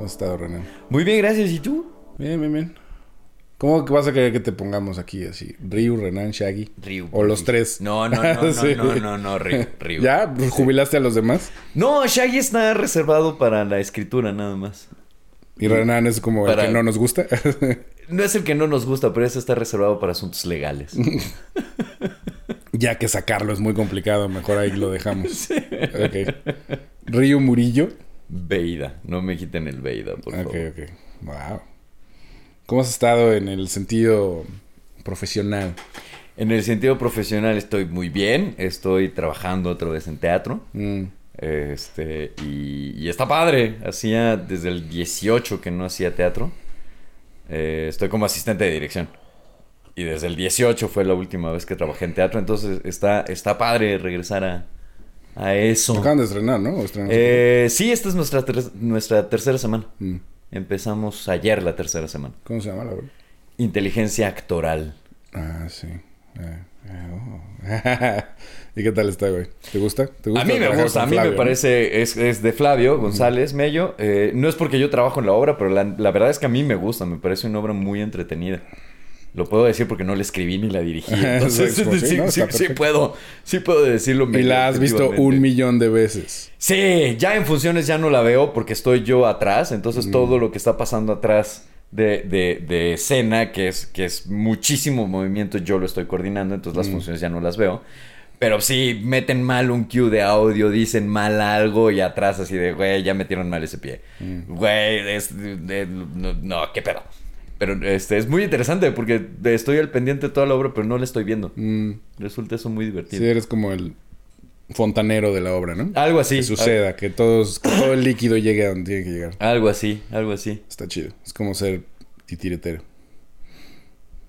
¿Cómo has estado, Renan? Muy bien, gracias. ¿Y tú? Bien, bien, bien. ¿Cómo vas a querer que te pongamos aquí así? Ryu, Renan, Shaggy. Ryu. O los tres. No, no, no, no, Sí. no, no, no, Ryu. Ryu. ¿Ya? ¿Jubilaste a los demás? No, Shaggy está reservado para la escritura nada más. Y Renan es como el que no nos gusta. No es el que no nos gusta, pero ese está reservado para asuntos legales. ya que sacarlo es muy complicado, mejor ahí lo dejamos. Ok. Ryu Murillo. Veida. No me quiten el Veida, por Ok, favor. ok. Wow. ¿Cómo has estado en el sentido profesional? En el sentido profesional estoy muy bien. Estoy trabajando otra vez en teatro. Mm. Este, y, y está padre. Hacía desde el 18 que no hacía teatro. Eh, estoy como asistente de dirección. Y desde el 18 fue la última vez que trabajé en teatro. Entonces está, está padre regresar a, a eso. Acaban de estrenar, ¿no? Eh, sí, esta es nuestra, ter- nuestra tercera semana. Mm. Empezamos ayer la tercera semana. ¿Cómo se llama la obra? Inteligencia actoral. Ah, sí. Eh, eh, oh. ¿Y qué tal está, güey? ¿Te gusta? ¿Te gusta A mí me gusta, a mí me no? parece, es, es de Flavio González Mello. Eh, no es porque yo trabajo en la obra, pero la, la verdad es que a mí me gusta, me parece una obra muy entretenida. Lo puedo decir porque no la escribí ni la dirigí. Entonces, Sí, sí, sí, no, sí, está sí perfecto. puedo, sí puedo decirlo. Y la has visto un millón de veces. Sí, ya en funciones ya no la veo porque estoy yo atrás, entonces todo lo que está pasando atrás de, de, de escena, que es, que es muchísimo movimiento, yo lo estoy coordinando, entonces las funciones ya no las veo. Pero sí, meten mal un cue de audio, dicen mal algo y atrás así de, güey, ya metieron mal ese pie. Güey, es, de- no, no, qué pedo. Pero este, es muy interesante porque estoy al pendiente de toda la obra, pero no la estoy viendo. Mm, Resulta eso muy divertido. sí, eres como el fontanero de la obra, ¿no? Algo así. que suceda, que, todos, que todo el líquido llegue a donde tiene que llegar. Algo así, algo así. Está chido. Es como ser titiretero.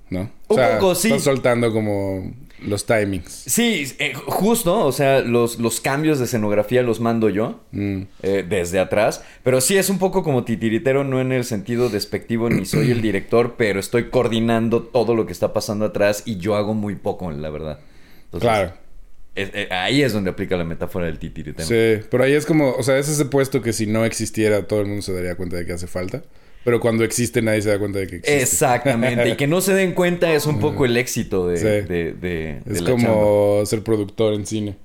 ¿No? Un poco, sí. Estás soltando como los timings. Sí, eh, justo, o sea, los, los cambios de escenografía los mando yo Mm. eh, desde atrás, pero sí es un poco como titiritero, no en el sentido despectivo ni soy el director, pero estoy coordinando todo lo que está pasando atrás y yo hago muy poco, la verdad. Entonces, Claro. es- eh, ahí es donde aplica la metáfora del titiritero. Sí, pero ahí es como, o sea, es ese puesto que si no existiera todo el mundo se daría cuenta de que hace falta. Pero cuando existe nadie se da cuenta de que existe. Exactamente, y que no se den cuenta es un poco el éxito de, Sí. de, de- de Es la chamba. como ser productor en cine.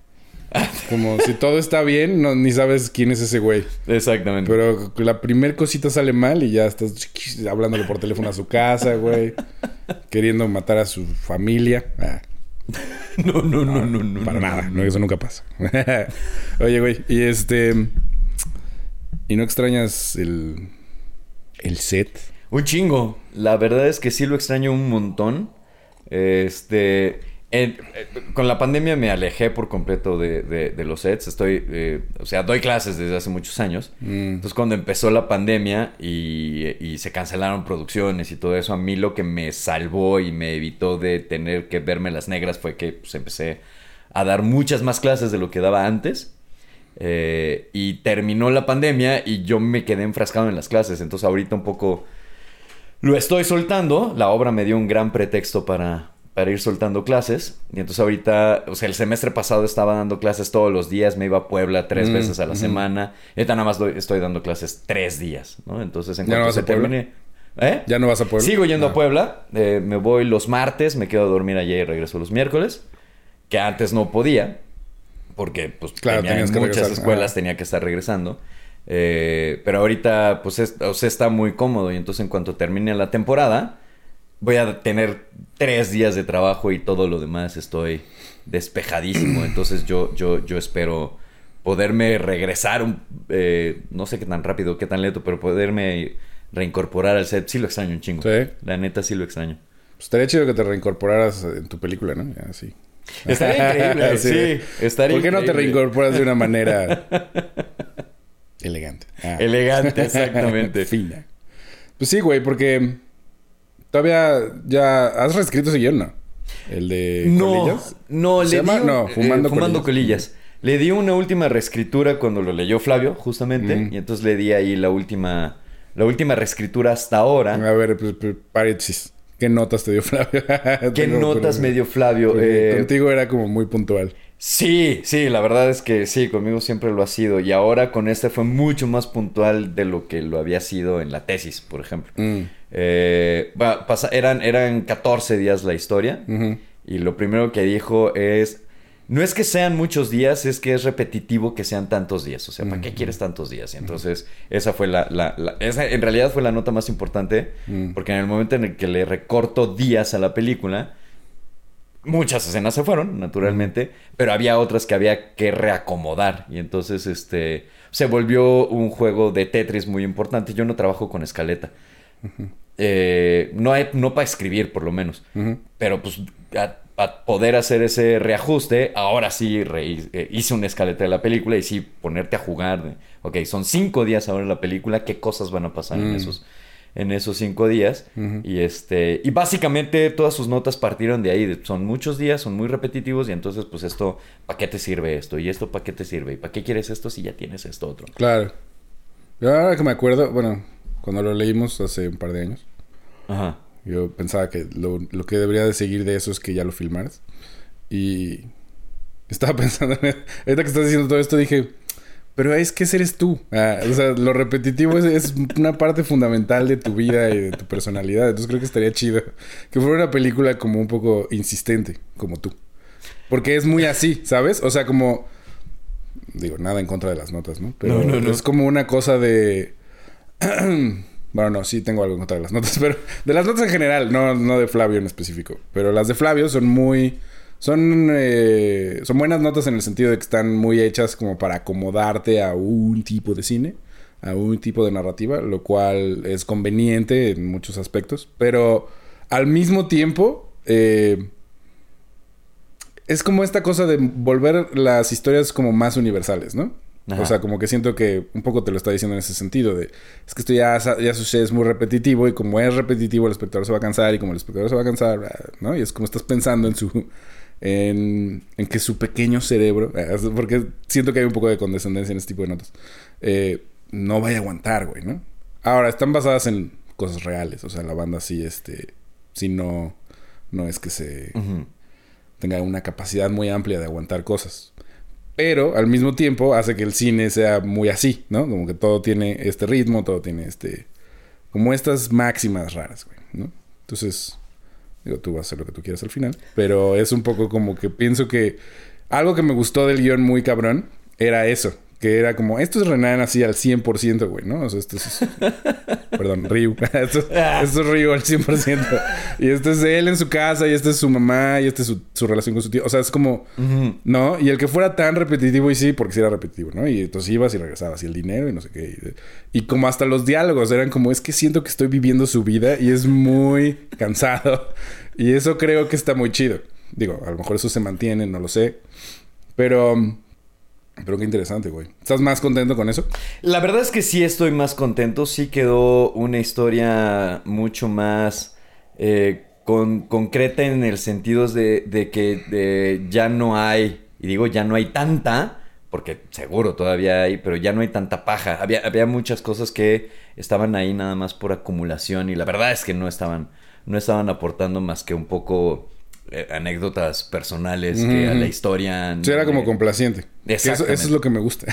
Como si todo está bien, no, ni sabes quién es ese güey. Exactamente. Pero la primer cosita sale mal y ya estás hablándole por teléfono a su casa, güey. queriendo matar a su familia. Ah, no, no, no, no, no. para no, nada, no, eso nunca pasa. Oye, güey, y este. ¿Y no extrañas el. El set? Un chingo. La verdad es que sí lo extraño un montón. Este. en- eh, con la pandemia me alejé por completo de, de- de los sets. Estoy. eh, o sea, doy clases desde hace muchos años. Mm, Entonces, cuando empezó la pandemia y, y se cancelaron producciones y todo eso, a mí lo que me salvó y me evitó de tener que verme las negras fue que pues, empecé a dar muchas más clases de lo que daba antes. Eh, y terminó la pandemia y yo me quedé enfrascado en las clases. Entonces, ahorita un poco lo estoy soltando. La obra me dio un gran pretexto para, para ir soltando clases. Y entonces ahorita, o sea, el semestre pasado estaba dando clases todos los días. Me iba a Puebla tres Mm, veces a la semana. Ahorita nada más doy- estoy dando clases tres días, ¿no? Entonces, en ¿Ya no cuanto vas se Puebla? termine... ¿Eh? ¿Ya no vas a poder? Sigo yendo Ah. a Puebla. eh, me voy los martes, me quedo a dormir allá y regreso los miércoles. Que antes no podía. Porque, pues, Claro, tenía tenías en que muchas regresar. escuelas Ah. tenía que estar regresando. Eh, pero ahorita, pues, es- o sea, está muy cómodo. Y entonces, en cuanto termine la temporada, voy a tener tres días de trabajo y todo lo demás estoy despejadísimo. Entonces, yo, yo, yo espero poderme regresar, un- eh, no sé qué tan rápido, qué tan lento, pero poderme reincorporar al set. Sí lo extraño un chingo. Sí. La neta, sí lo extraño. Pues estaría chido que te reincorporaras en tu película, ¿no? Ya, sí. Estaría increíble, sí. Estaría ¿Por qué no te reincorporas de una manera elegante? Ah. Elegante, exactamente. Fina. Pues sí, güey, porque todavía ya has reescrito ese guion, ¿no? El de No, Colillas. no, ¿Se le llama? di un- No, eh, Fumando Colillas. colillas. Le di una última reescritura cuando lo leyó Flavio, justamente, Mm. y entonces le di ahí la última, la última reescritura hasta ahora. A ver, pues, pues, paréntesis. ¿Qué notas te dio Flavio? ¿Qué notas me dio Flavio? Eh, Contigo era como muy puntual. Sí, sí, la verdad es que sí, conmigo siempre lo ha sido. Y ahora con este fue mucho más puntual de lo que lo había sido en la tesis, por ejemplo. Mm. Eh, pasa- eran, eran 14 días la historia. Y lo primero que dijo es, no es que sean muchos días, es que es repetitivo que sean tantos días. O sea, ¿para qué quieres tantos días? Y entonces, esa fue la, la- la- esa en realidad fue la nota más importante, Mm. porque en el momento en el que le recorto días a la película, muchas escenas se fueron, naturalmente, pero había otras que había que reacomodar. Y entonces, este, se volvió un juego de Tetris muy importante. Yo no trabajo con escaleta. Eh, no, hay- no para escribir, por lo menos. Pero pues a, a poder hacer ese reajuste, ahora sí re- eh, hice una escaleta de la película y sí ponerte a jugar. de, ok, son cinco días ahora en la película, ¿qué cosas van a pasar en Mm. esos en esos cinco días? Y este y básicamente todas sus notas partieron de ahí. de- son muchos días, son muy repetitivos y entonces pues esto, ¿para qué te sirve esto? Y esto, ¿para qué te sirve? ¿Y para qué quieres esto si ya tienes esto otro? Claro. Yo ahora que me acuerdo, bueno, cuando lo leímos hace un par de años, Ajá. Yo pensaba que lo, lo que debería de seguir de eso es que ya lo filmaras. Y estaba pensando, en, ahorita que estás diciendo todo esto, dije, pero es que ese eres tú. Ah, o sea, lo repetitivo es, es una parte fundamental de tu vida y de tu personalidad. Entonces creo que estaría chido que fuera una película como un poco insistente, como tú. Porque es muy así, ¿sabes? O sea, como... Digo, nada en contra de las notas, ¿no? Pero No, no, no. es como una cosa de... bueno, no, sí tengo algo en contra de las notas, pero de las notas en general, no, no de Flavio en específico. Pero las de Flavio son muy... Son, eh, son buenas notas en el sentido de que están muy hechas como para acomodarte a un tipo de cine, a un tipo de narrativa, lo cual es conveniente en muchos aspectos. Pero al mismo tiempo, eh, es como esta cosa de volver las historias como más universales, ¿no? Ajá. O sea, como que siento que un poco te lo está diciendo en ese sentido de es que esto ya, ya sucede, es muy repetitivo y como es repetitivo el espectador se va a cansar y como el espectador se va a cansar, ah, ¿no? Y es como estás pensando en su en, en que su pequeño cerebro, ah, porque siento que hay un poco de condescendencia en este tipo de notas, eh, no vaya a aguantar, güey, ¿no? Ahora, están basadas en cosas reales, o sea, la banda sí, este, sí no, no es que se tenga una capacidad muy amplia de aguantar cosas. Pero al mismo tiempo hace que el cine sea muy así, ¿no? Como que todo tiene este ritmo, todo tiene este... Como estas máximas raras, güey, ¿no? Entonces, digo, tú vas a hacer lo que tú quieras al final. Pero es un poco como que pienso que algo que me gustó del guion muy cabrón era eso. Que era como, esto es Renan así al 100%, güey, ¿no? O sea, esto es... perdón, Ryu. esto, esto es Ryu al 100%. Y este es él en su casa, y este es su mamá, y este es su, su relación con su tío. O sea, es como... ¿No? Y el que fuera tan repetitivo, y sí, porque sí era repetitivo, ¿no? Y entonces ibas y regresabas, y el dinero, y no sé qué. Y, y como hasta los diálogos eran como, es que siento que estoy viviendo su vida y es muy cansado. Y eso creo que está muy chido. Digo, a lo mejor eso se mantiene, no lo sé. Pero. Pero qué interesante, güey. ¿Estás más contento con eso? La verdad es que sí estoy más contento. Sí quedó una historia mucho más eh, con- concreta en el sentido de, de que ya no hay, y digo ya no hay tanta, porque seguro todavía hay, pero ya no hay tanta paja. Había, había muchas cosas que estaban ahí nada más por acumulación y la verdad es que no estaban, no estaban aportando más que un poco anécdotas personales que a la historia. Sí, era como eh, complaciente. Eso, es lo que me gusta.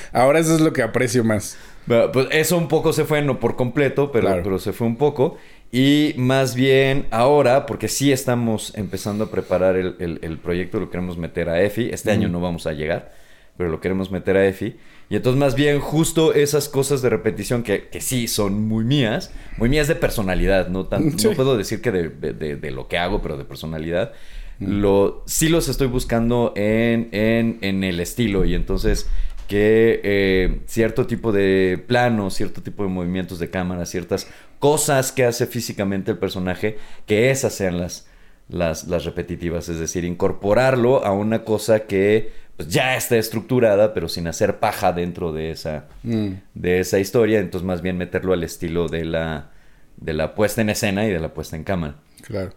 Ahora eso es lo que aprecio más. Pues eso un poco se fue, no por completo, pero, Claro. pero se fue un poco. Y más bien ahora, porque sí estamos empezando a preparar el, el- el proyecto, lo queremos meter a EFI. Este año no vamos a llegar, pero lo queremos meter a EFI. Y entonces más bien justo esas cosas de repetición que, que sí son muy mías, muy mías de personalidad, no, tan, Sí. no puedo decir que de, de- lo que hago, pero de personalidad. Lo, sí los estoy buscando en, en, en el estilo y entonces que eh, cierto tipo de planos, cierto tipo de movimientos de cámara, ciertas cosas que hace físicamente el personaje, que esas sean las, las, las repetitivas, es decir, incorporarlo a una cosa que pues, ya está estructurada, pero sin hacer paja dentro de esa, Mm. de esa historia, entonces más bien meterlo al estilo de la, de la puesta en escena y de la puesta en cámara. Claro.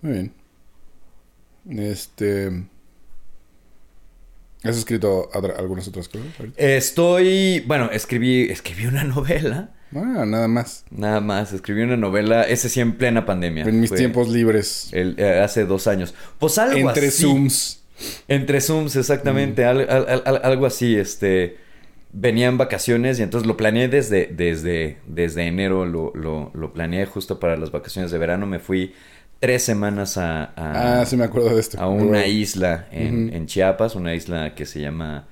Muy bien. Este. ¿Has escrito algunas otras cosas? ahorita? Estoy, bueno, escribí, escribí una novela, Ah, nada más. nada más, escribí una novela, ese sí en plena pandemia. En mis Fue tiempos libres. el- eh, hace dos años. Pues algo Entre así. Zooms. Entre Zooms, exactamente. al- al- al- algo así, este... Venía en vacaciones y entonces lo planeé desde, desde, desde enero, lo, lo, lo planeé justo para las vacaciones de verano. Me fui tres semanas a, a, Ah, sí me acuerdo de esto. a una isla en, en Chiapas, una isla que se llama,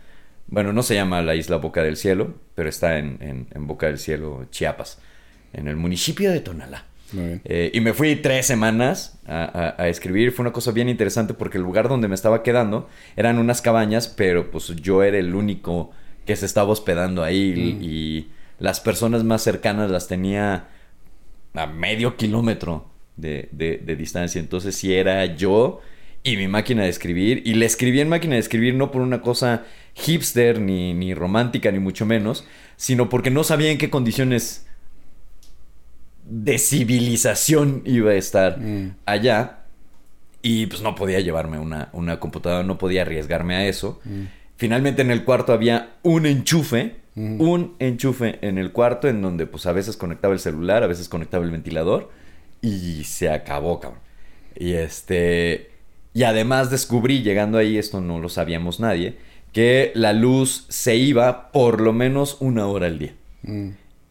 bueno, no se llama la isla Boca del Cielo, pero está en, en- en Boca del Cielo, Chiapas, en el municipio de Tonalá. Muy bien. Eh, y me fui tres semanas a, a- a escribir. Fue una cosa bien interesante porque el lugar donde me estaba quedando eran unas cabañas, pero pues yo era el único que se estaba hospedando ahí Mm. y las personas más cercanas las tenía a medio kilómetro de, de- de distancia. Entonces sí era yo y mi máquina de escribir. Y le escribí en máquina de escribir no por una cosa hipster ni, ni romántica ni mucho menos, sino porque no sabía en qué condiciones de civilización iba a estar Mm. allá. Y pues no podía llevarme una, una computadora, no podía arriesgarme a eso. Mm. Finalmente en el cuarto había un enchufe, Ujú. un enchufe en el cuarto en donde pues a veces conectaba el celular, a veces conectaba el ventilador y se acabó, cabrón. Y este y además descubrí llegando ahí, esto no lo sabíamos nadie, que la luz se iba por lo menos una hora al día.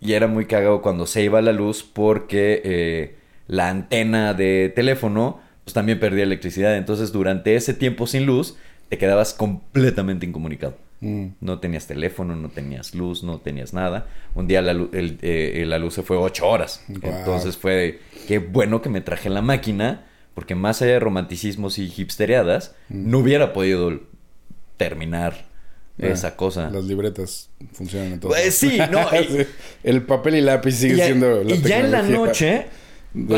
Mm. Y era muy cagado cuando se iba la luz porque eh, la antena de teléfono pues también perdía electricidad. Entonces durante ese tiempo sin luz te quedabas completamente incomunicado. Mm. No tenías teléfono, no tenías luz, no tenías nada. Un día la, el- eh, la luz se fue ocho horas. Entonces fue qué bueno que me traje la máquina, porque más allá de romanticismos y hipstereadas, no hubiera podido terminar Ah, esa cosa. Las libretas funcionan en todo. Pues sí, no, y-. El papel y lápiz sigue y, siendo la y ya en la noche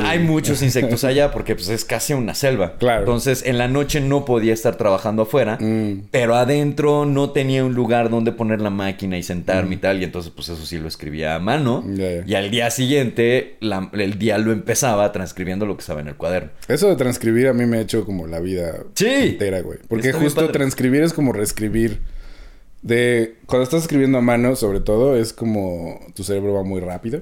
hay muchos insectos allá porque pues es casi una selva. Claro. Entonces en la noche no podía estar trabajando afuera, Mm. pero adentro no tenía un lugar donde poner la máquina y sentarme Mm. y tal. Y entonces pues eso sí lo escribía a mano. Y al día siguiente la- el día lo empezaba transcribiendo lo que estaba en el cuaderno. Eso de transcribir a mí me ha hecho como la vida Sí. entera, güey. Porque Está justo transcribir es como reescribir. De cuando estás escribiendo a mano, sobre todo, es como tu cerebro va muy rápido.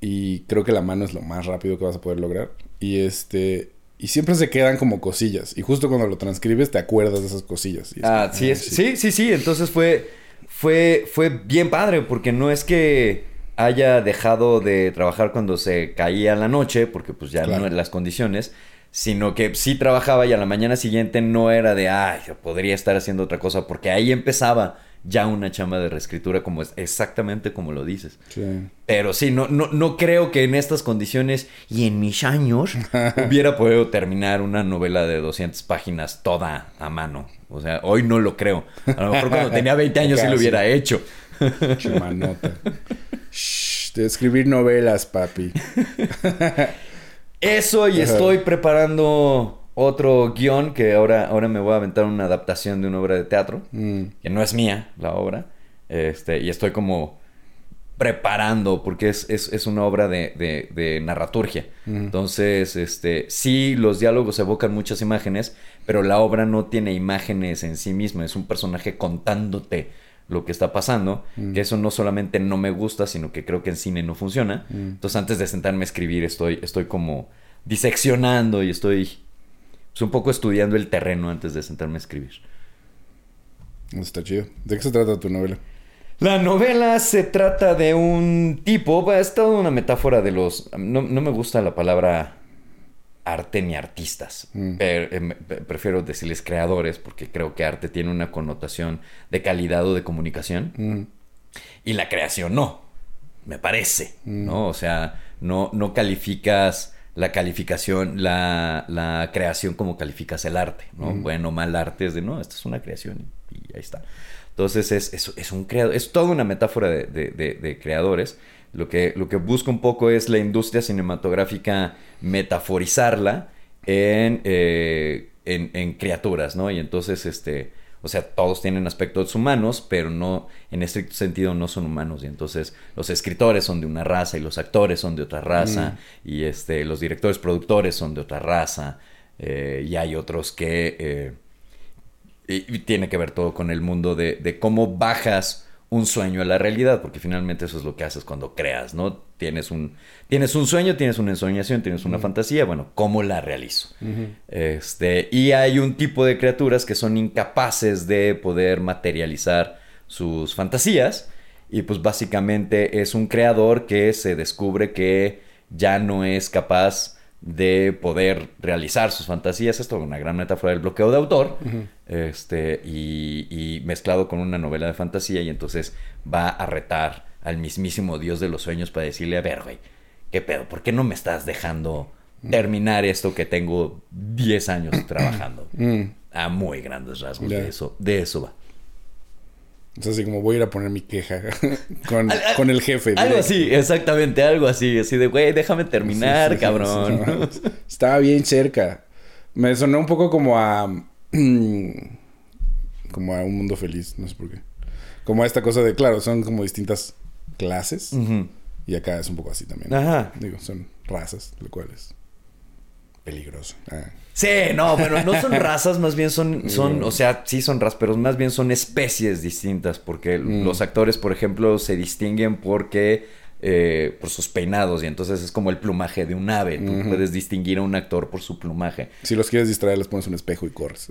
Y creo que la mano es lo más rápido que vas a poder lograr. Y este. Y siempre se quedan como cosillas. Y justo cuando lo transcribes te acuerdas de esas cosillas. Y es Ah, como, sí, es, sí, sí, sí. Entonces fue, fue, fue bien padre porque no es que haya dejado de trabajar cuando se caía la noche, porque pues ya Claro. no eran las condiciones, sino que sí trabajaba y a la mañana siguiente no era de, ay, podría estar haciendo otra cosa, porque ahí empezaba ya una chamba de reescritura como es exactamente como lo dices. Sí. Pero sí, no, no, no creo que en estas condiciones y en mis años hubiera podido terminar una novela de 200 páginas toda a mano. O sea, hoy no lo creo. A lo mejor cuando tenía 20 años sí lo hubiera hecho. Chimanota. Shh, de escribir novelas, papi. Eso y Ajá. estoy preparando otro guion que ahora, ahora me voy a aventar una adaptación de una obra de teatro. Mm. que no es mía la obra, este, y estoy como preparando, porque es, es, es una obra de, de, de narraturgia. Ujú. Entonces, este, sí, los diálogos evocan muchas imágenes, pero la obra no tiene imágenes en sí misma, es un personaje contándote lo que está pasando, Mm. que eso no solamente no me gusta, sino que creo que en cine no funciona. Mm. Entonces, antes de sentarme a escribir, estoy, estoy como diseccionando y estoy pues, un poco estudiando el terreno antes de sentarme a escribir. Está chido. ¿De qué se trata tu novela? La novela se trata de un tipo, es toda una metáfora de los... No, no me gusta la palabra arte ni artistas, Mm. pero, eh, pe- prefiero decirles creadores porque creo que arte tiene una connotación de calidad o de comunicación Mm. y la creación no, me parece, Mm. ¿no? O sea, no, no calificas la calificación, la, la creación como calificas el arte, ¿no? Bueno o mal arte es de, no, esta es una creación y ahí está. Entonces es, es, es un creador, es toda una metáfora de, de- de- de creadores. Lo que, lo que busca un poco es la industria cinematográfica metaforizarla en, eh, en, en criaturas, ¿no? Y entonces, este, o sea, todos tienen aspectos humanos, pero no, en estricto sentido, no son humanos. Y entonces los escritores son de una raza y los actores son de otra raza y este, los directores productores son de otra raza eh, y hay otros que... eh, y y tiene que ver todo con el mundo de, de cómo bajas un sueño a la realidad, porque finalmente eso es lo que haces cuando creas, ¿no? Tienes un, tienes un sueño, tienes una ensoñación, tienes una fantasía, bueno, ¿cómo la realizo? este, y hay un tipo de criaturas que son incapaces de poder materializar sus fantasías, y pues básicamente es un creador que se descubre que ya no es capaz de poder realizar sus fantasías. Esto es una gran metáfora del bloqueo de autor. este, y, mezclado con una novela de fantasía. Y entonces va a retar al mismísimo Dios de los sueños para decirle, a ver, güey, ¿qué pedo? ¿Por qué no me estás dejando terminar esto que tengo 10 años trabajando? A muy grandes rasgos. De, eso, de eso va. Es así como voy a ir a poner mi queja con, el jefe. Algo así, exactamente, algo así. Así de, güey, déjame terminar, cabrón. estaba bien cerca. Me sonó un poco como a... como a un mundo feliz, no sé por qué. Como a esta cosa de, claro, son como distintas clases. Y acá es un poco así también. Ajá. Digo, son razas, lo cual es peligroso. Ah. Sí, no, bueno, no son razas, más bien son, son, o sea, sí son razas, pero más bien son especies distintas, porque mm. los actores, por ejemplo, se distinguen porque eh, por sus peinados y entonces es como el plumaje de un ave. Tú puedes distinguir a un actor por su plumaje. Si los quieres distraer, les pones un espejo y corres.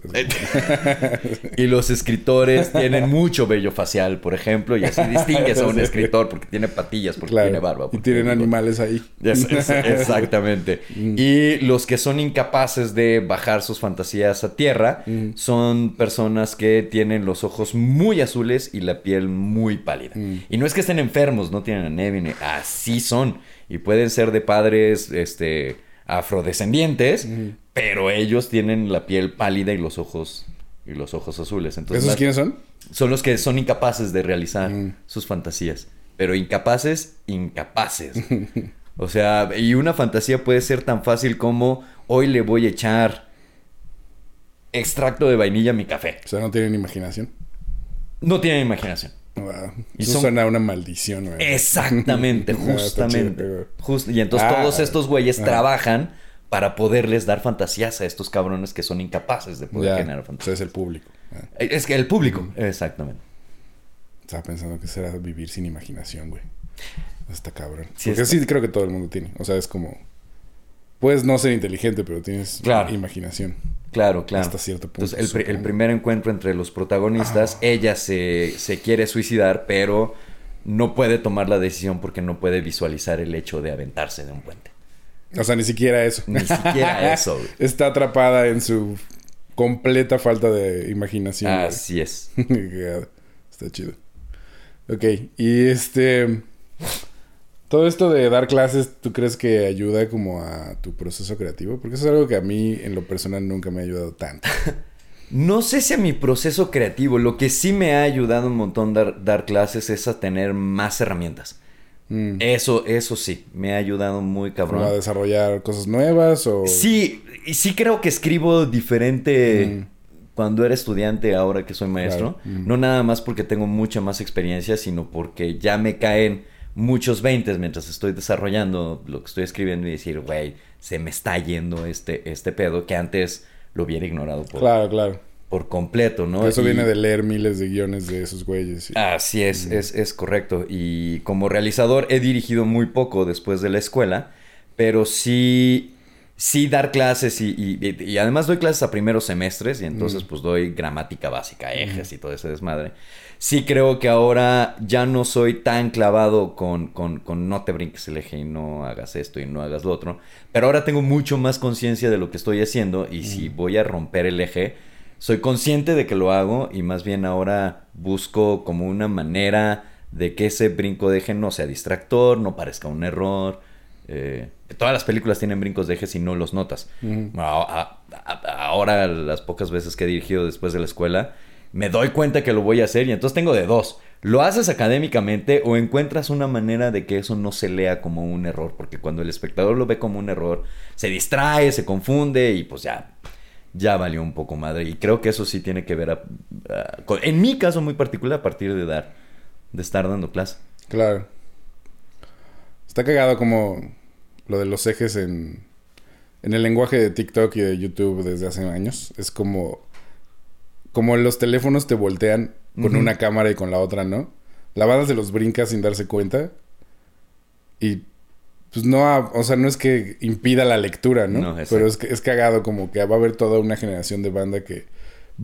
y los escritores tienen mucho vello facial, por ejemplo, y así distingues a un escritor porque tiene patillas, porque tiene barba. Y tienen animales ahí. exactamente. Mm. y los que son incapaces de bajar sus fantasías a tierra mm. son personas que tienen los ojos muy azules y la piel muy pálida. Mm. Y no es que estén enfermos, no tienen anemia así son. Y pueden ser de padres este, afrodescendientes, pero ellos tienen la piel pálida y los ojos, y los ojos azules. Entonces, ¿Esos quiénes son? Son los que son incapaces de realizar sus fantasías. Pero incapaces, incapaces. o sea, y una fantasía puede ser tan fácil como hoy le voy a echar extracto de vainilla a mi café. O sea, no tienen imaginación. No tienen imaginación. Y Eso suena a una maldición, Exactamente, justamente. y entonces ah, todos estos güeyes trabajan para poderles dar fantasías a estos cabrones que son incapaces de poder generar fantasías. es el público. Ah. Eh, es que el público, exactamente. Estaba pensando que será vivir sin imaginación, güey. Está cabrón. Porque sí creo que todo el mundo tiene. O sea, es como... Puedes no ser inteligente, pero tienes imaginación. Claro, claro. Hasta cierto punto. Entonces, el, primer encuentro entre los protagonistas, ah. ella se, quiere suicidar, pero no puede tomar la decisión porque no puede visualizar el hecho de aventarse de un puente. O sea, ni siquiera eso. Ni siquiera eso. Está atrapada en su completa falta de imaginación. Así es. Está chido. Ok, y este... Todo esto de dar clases, ¿tú crees que ayuda como a tu proceso creativo? Porque eso es algo que a mí en lo personal nunca me ha ayudado tanto. no sé si a mi proceso creativo, lo que sí me ha ayudado un montón dar, dar clases es a tener más herramientas. Mm. Eso, eso sí, me ha ayudado muy cabrón. a desarrollar cosas nuevas o...? Sí, y sí creo que escribo diferente... Mm. cuando era estudiante, ahora que soy maestro. Mm. No nada más porque tengo mucha más experiencia, sino porque ya me caen muchos veintes mientras estoy desarrollando lo que estoy escribiendo y decir, güey, se me está yendo este, este pedo que antes lo hubiera ignorado por, claro, claro. por completo, ¿no? Eso viene de leer miles de guiones de esos güeyes. Así es, es, es correcto. Y como realizador he dirigido muy poco después de la escuela, pero sí sí dar clases y, y, además doy clases a primeros semestres y entonces pues doy gramática básica, ejes y todo ese desmadre sí creo que ahora ya no soy tan clavado con, con, con, no te brinques el eje y no hagas esto y no hagas lo otro. Pero ahora tengo mucho más conciencia de lo que estoy haciendo y si voy a romper el eje, soy consciente de que lo hago y más bien ahora busco como una manera de que ese brinco de eje no sea distractor, no parezca un error. Eh, todas las películas tienen brincos de eje si no los notas. ahora, las pocas veces que he dirigido después de la escuela, me doy cuenta que lo voy a hacer y entonces tengo de dos. Lo haces académicamente o encuentras una manera de que eso no se lea como un error, porque cuando el espectador lo ve como un error, se distrae, se confunde y pues ya, ya valió un poco madre. Y creo que eso sí tiene que ver, en mi caso muy particular, a partir de dar, de estar dando clase. Claro. Está cagado como lo de los ejes en, en el lenguaje de TikTok y de YouTube desde hace años. Es como como los teléfonos te voltean con una cámara y con la otra no. la banda se los brinca sin darse cuenta. Y pues no, o sea, no es que impida la lectura, ¿no? No. Pero es, es cagado como que va a haber toda una generación de banda que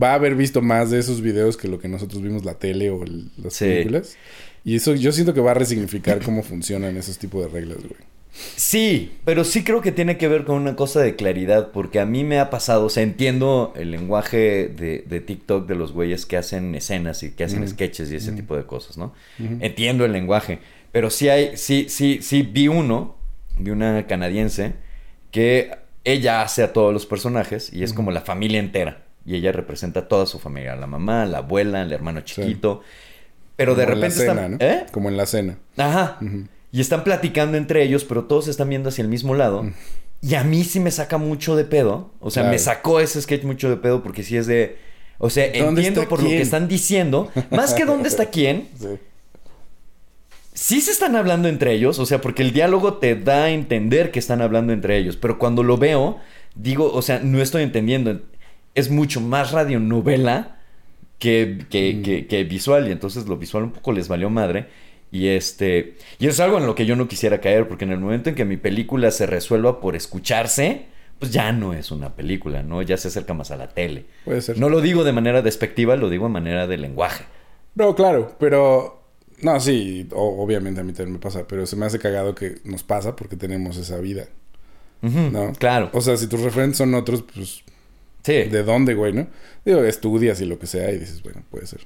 va a haber visto más de esos videos que lo que nosotros vimos la tele o el- las Sí. películas. Y eso yo siento que va a resignificar cómo funcionan esos tipos de reglas, güey. Sí, pero sí creo que tiene que ver con una cosa de claridad, porque a mí me ha pasado, o sea, entiendo el lenguaje de, de TikTok de los güeyes que hacen escenas y que hacen sketches y ese tipo de cosas, ¿no? Entiendo el lenguaje, pero sí hay, sí, sí, sí, vi uno, vi una canadiense, que ella hace a todos los personajes y es como la familia entera, y ella representa a toda su familia, la mamá, la abuela, el hermano chiquito, pero de Como en la repente cena. ¿no? ¿Eh? Como en la cena. Ajá. Y están platicando entre ellos, pero todos están viendo hacia el mismo lado. Mm. Y a mí sí me saca mucho de pedo. O sea, Claro. me sacó ese sketch mucho de pedo porque sí es de... O sea, ¿Dónde entiendo por lo que están diciendo. Más que dónde está quién, Sí. sí se están hablando entre ellos. O sea, porque el diálogo te da a entender que están hablando entre ellos. Pero cuando lo veo, digo, o sea, no estoy entendiendo. Es mucho más radionovela que, que, Mm. que, que visual. Y entonces lo visual un poco les valió madre. Y este. Y es algo en lo que yo no quisiera caer. Porque en el momento en que mi película se resuelva por escucharse. Pues ya no es una película, ¿no? Ya se acerca más a la tele. Puede ser. No lo digo de manera despectiva, lo digo de manera de lenguaje. No, claro, pero... No, sí, o- obviamente a mí también me pasa, pero se me hace cagado que nos pasa porque tenemos esa vida, ¿no? Claro. O sea, si tus referentes son otros, pues, Sí. ¿de dónde, güey, no? Digo, estudias y lo que sea y dices, bueno, puede ser.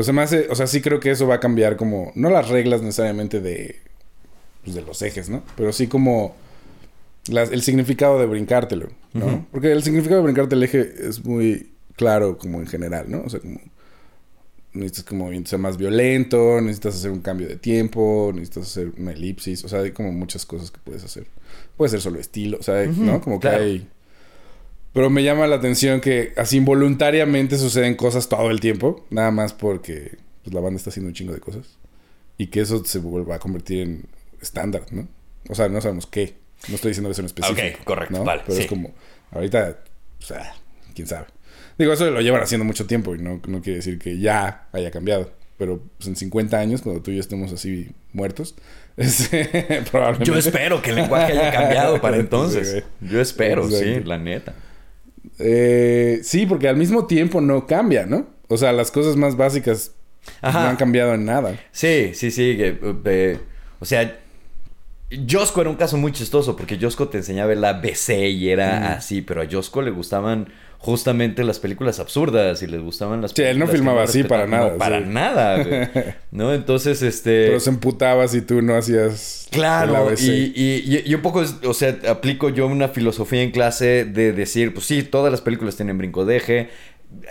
Pero se me hace, o sea, sí creo que eso va a cambiar como, no las reglas necesariamente de, pues, de los ejes, ¿no? Pero sí como las- el significado de brincártelo, ¿no? Porque el significado de brincarte el eje es muy claro como en general, ¿no? O sea, como necesitas como ser más violento, necesitas hacer un cambio de tiempo, necesitas hacer una elipsis, o sea, hay como muchas cosas que puedes hacer. Puede ser solo estilo, o sea, ¿no? Como claro. que hay... Pero me llama la atención que así involuntariamente suceden cosas todo el tiempo, nada más porque pues, la banda está haciendo un chingo de cosas. Y que eso se vuelva a convertir en estándar, ¿no? O sea, no sabemos qué. No estoy diciendo eso en específico. Ok, correcto, ¿no? vale, Pero sí. es como, ahorita, o sea, quién sabe. Digo, eso lo llevan haciendo mucho tiempo y no, no quiere decir que ya haya cambiado. Pero pues, en 50 años, cuando tú y yo estemos así muertos, probablemente. Yo espero que el lenguaje haya cambiado para entonces. Yo espero, sí, la neta. Eh, sí, porque al mismo tiempo no cambia, ¿no? O sea, las cosas más básicas Ajá. no han cambiado en nada. Sí, sí, sí. que, eh, o sea, Josco era un caso muy chistoso porque Josco te enseñaba el ABC y era Mm. así, pero a Josco le gustaban justamente las películas absurdas y les gustaban las Sí, él no películas filmaba así para nada, No, para sí. nada, güey. ¿No? Entonces, este... Pero se emputaba si tú no hacías Claro, y, y, y- y un poco, o sea, aplico yo una filosofía en clase de decir, pues sí, todas las películas tienen brinco de eje.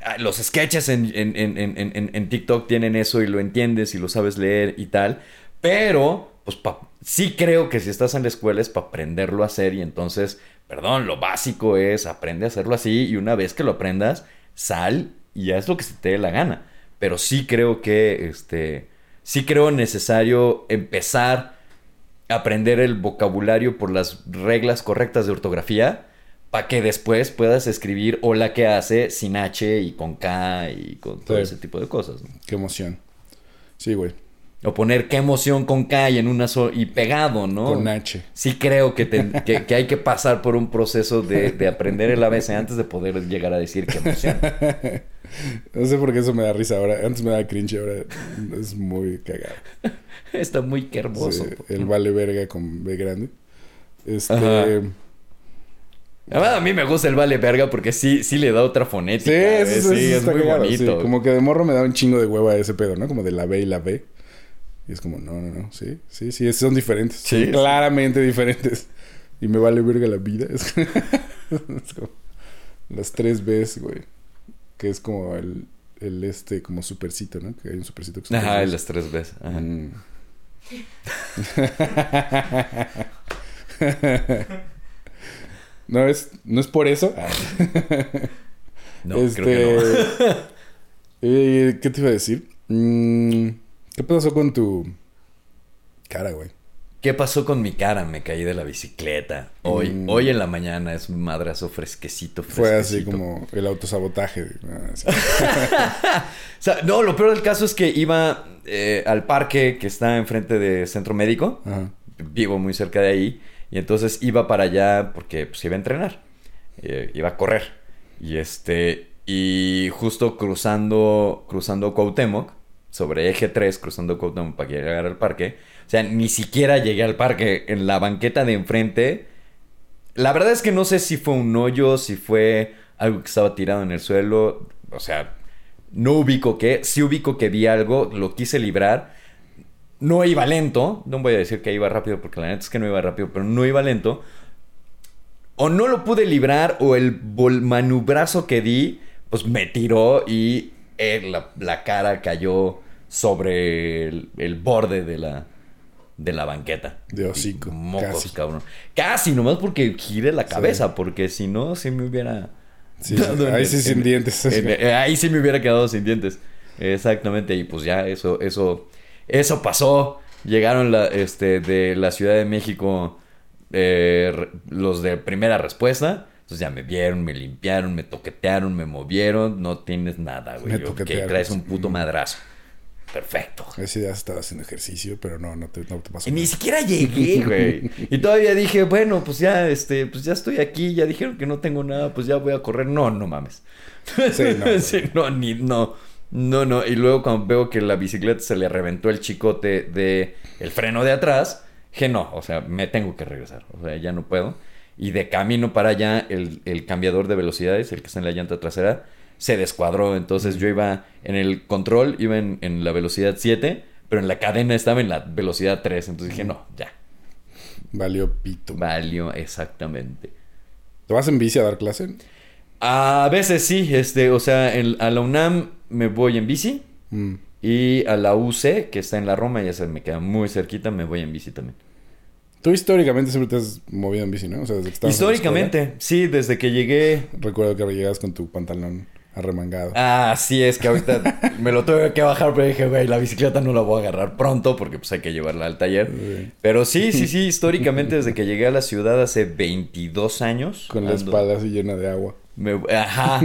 Ah, Los sketches en, en, en, en, en- en TikTok tienen eso y lo entiendes y lo sabes leer y tal. Pero, pues pa- sí creo que si estás en la escuela es para aprenderlo a hacer y entonces, perdón, lo básico es aprende a hacerlo así y una vez que lo aprendas, sal y haz lo que se te dé la gana. Pero sí creo que, este, sí creo necesario empezar a aprender el vocabulario por las reglas correctas de ortografía para que después puedas escribir hola que hace sin H y con K y con todo Sí. ese tipo de cosas. ¿no? Qué emoción. Sí, güey. O poner qué emoción con K y en una sola y pegado, ¿no? Con H. Sí creo que, te- que, que hay que pasar por un proceso de, de aprender el ABC antes de poder llegar a decir qué emoción. No sé por qué eso me da risa ahora. Antes me da cringe, ahora es muy cagado. Está muy que hermoso. Sí, el vale verga con B grande. Este. Ajá. Además, a mí me gusta el vale verga porque sí, sí le da otra fonética. Sí, ¿eh? eso, eso Sí, es muy cagado, bonito. sí. Como que de morro me da un chingo de hueva ese pedo, ¿no? Como de la B y la B. Y es como, no, no, no. Sí, sí, sí, son diferentes. Sí, Son claramente diferentes. Y me vale verga la vida. Es, es como las tres Bs, güey. Que es como el, el este, como supercito, ¿no? Que hay un supercito que son Ajá, las tres. Bs. Ajá. Mm. no es, no es por eso. No, Este, creo que no. eh, ¿Qué te iba a decir? Mm, ¿Qué pasó con tu cara, güey? ¿Qué pasó con mi cara? Me caí de la bicicleta. Hoy, Mm. hoy en la mañana es un madrazo fresquecito, Fue así fresquecito. como el autosabotaje. Ah. O sea, no, lo peor del caso es que iba eh, al parque que está enfrente de Centro Médico. Ajá. Vivo muy cerca de ahí. Y entonces iba para allá porque pues, iba a entrenar. Eh, iba a correr. Y este. Y justo cruzando. Cruzando Cuauhtémoc. Sobre eje 3, cruzando Cuauhtémoc para llegar al parque. O sea, ni siquiera llegué al parque. En la banqueta de enfrente. La verdad es que no sé si fue un hoyo, si fue algo que estaba tirado en el suelo. O sea, no ubico qué. Sí ubico que vi algo, lo quise librar. No iba lento. No voy a decir que iba rápido porque la neta es que no iba rápido, pero no iba lento. O no lo pude librar o el manubrazo que di, pues me tiró y la, la cara cayó sobre el, el borde de la, de la banqueta. De hocico, Mocos, casi. cabrón. Casi, nomás porque giré la cabeza, porque si no, sí me hubiera... Sí, ahí el- sí sin en- dientes. en- eh, ahí sí me hubiera quedado sin dientes. Exactamente, y pues ya eso, eso, eso pasó. Llegaron la, este, de la Ciudad de México eh, los de primera respuesta. Entonces ya me vieron, me limpiaron, me toquetearon, me movieron. No tienes nada, güey. Que traes un puto madrazo. Perfecto. Ese día estaba haciendo ejercicio, pero no, no te, no te pasó. Y ni siquiera llegué, güey. Y todavía dije, bueno, pues ya, este, pues ya estoy aquí, ya dijeron que no tengo nada, pues ya voy a correr. No, no mames. Sí, no. Sí, no, ni, no. No, no. Y luego cuando veo que la bicicleta se le reventó el chicote de el freno de atrás, dije, no, o sea, me tengo que regresar. O sea, ya no puedo. Y de camino para allá, el, el cambiador de velocidades, el que está en la llanta trasera, se descuadró. Entonces yo iba en el control, iba en, en la velocidad 7, pero en la cadena estaba en la velocidad 3. Entonces dije, no, ya. Valió pito. Valió exactamente. ¿Te vas en bici a dar clase? A veces sí, este, o sea, en- a la UNAM me voy en bici. Mm. Y a la UC, que está en la Roma, ya se me queda muy cerquita, me voy en bici también. Tú históricamente siempre te has movido en bici, ¿no? O sea, desde que en la Históricamente, sí, desde que llegué. recuerdo que llegas con tu pantalón arremangado. Ah, sí, es que ahorita me lo tuve que bajar, pero dije, güey, la bicicleta no la voy a agarrar pronto porque pues hay que llevarla al taller. Sí. Pero sí, sí, sí, históricamente desde que llegué a la ciudad hace 22 años. Con la ando- espalda así llena de agua. me- Ajá.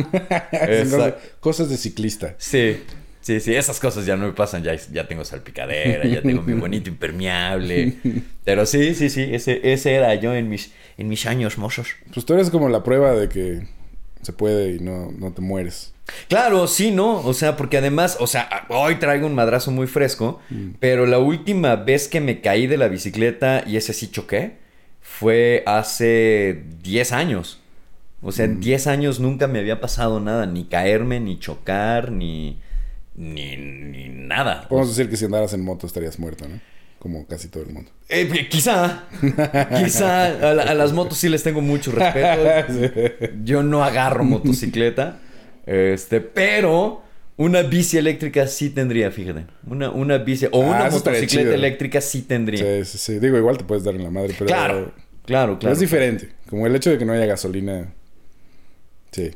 Cosas de ciclista. Sí, sí, sí, esas cosas ya no me pasan, ya, ya tengo salpicadera, ya tengo mi bonito impermeable. Pero sí, sí, sí, ese, ese era yo en mis, en mis años mozos. Pues tú eres como la prueba de que se puede y no, no te mueres. Claro, sí, ¿no? O sea, porque además, o sea, hoy traigo un madrazo muy fresco, pero la última vez que me caí de la bicicleta y ese sí choqué fue hace 10 años. O sea, en 10 años nunca me había pasado nada, ni caerme, ni chocar, ni, ni, ni nada. Podemos decir que si andaras en moto estarías muerto, ¿no? Como casi todo el mundo. Eh, quizá, quizá a, la- a las motos sí les tengo mucho respeto. Yo no agarro motocicleta, este, pero una bici eléctrica sí tendría, fíjate. Una, una bici o una Ah, estaría motocicleta eléctrica sí tendría. Sí, sí, sí. Digo, igual te puedes dar en la madre, pero... Claro, claro, pero claro. es diferente. Como el hecho de que no haya gasolina. Sí.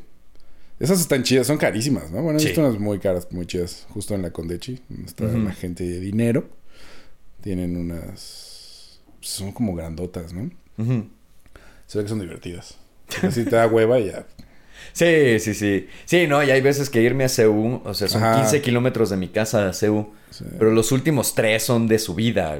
Esas están chidas, son carísimas, ¿no? Bueno, he Sí. visto unas muy caras, muy chidas, justo en la Condechi, donde está la gente de dinero. Tienen unas. Son como grandotas, ¿no? Ujú. Se ve que son divertidas. Así te da hueva y ya. Sí, sí, sí. Sí, no, y hay veces que irme a CEU, o sea, son Ajá. 15 kilómetros de mi casa a Sí. pero los últimos tres son de subida.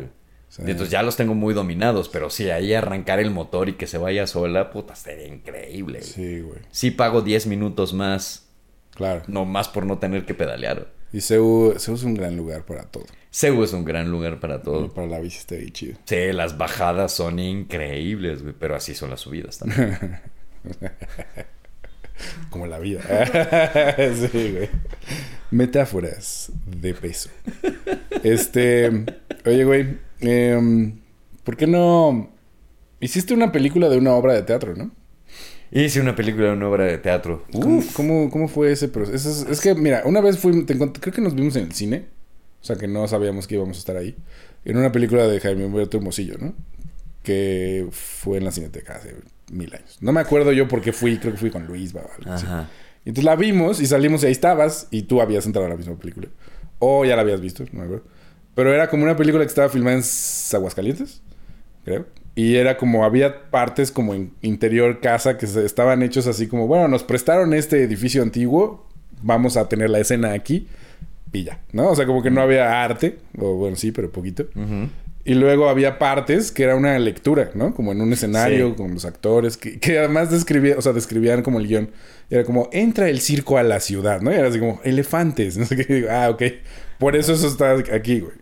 Güey. Sí. Y entonces ya los tengo muy dominados, pero sí, ahí arrancar el motor y que se vaya sola, puta, sería increíble. güey. Sí, güey. Sí pago 10 minutos más, Claro. no más por no tener que pedalear. Y Seúl, Seúl es un gran lugar para todo. CEU es un gran lugar para todo. Para la bici está ahí chido. Sí, las bajadas son increíbles, güey, pero así son las subidas también. Como la vida. sí, güey. Metáforas de peso. Este. Oye, güey. Em, ¿Por qué no. Hiciste una película de una obra de teatro, ¿no? Hice una película, una obra de teatro. ¿Cómo, cómo, cómo fue ese proceso? Es, es que, mira, una vez fui. te creo que nos vimos en el cine. O sea, que no sabíamos que íbamos a estar ahí. En una película de Jaime Humberto Hermosillo, ¿no? Que fue en la Cineteca hace mil años. No me acuerdo yo por qué fui. Creo que fui con Luis, va, o algo así. Ajá. Y entonces la vimos y salimos y ahí estabas y tú habías entrado a la misma película. O ya la habías visto, no me acuerdo. Pero era como una película que estaba filmada en Aguascalientes. creo. Y era como, había partes como en interior casa que se- estaban hechos así como, bueno, nos prestaron este edificio antiguo, vamos a tener la escena aquí ya, ¿no? O sea, como que no había arte, o bueno, sí, pero poquito. Y luego había partes que era una lectura, ¿no? Como en un escenario Sí. con los actores, que, que además describían, o sea, describían como el guion. Era como, entra el circo a la ciudad, ¿no? Y era así como, elefantes, no sé qué. Digo, ah, ok. Por eso eso está aquí, güey.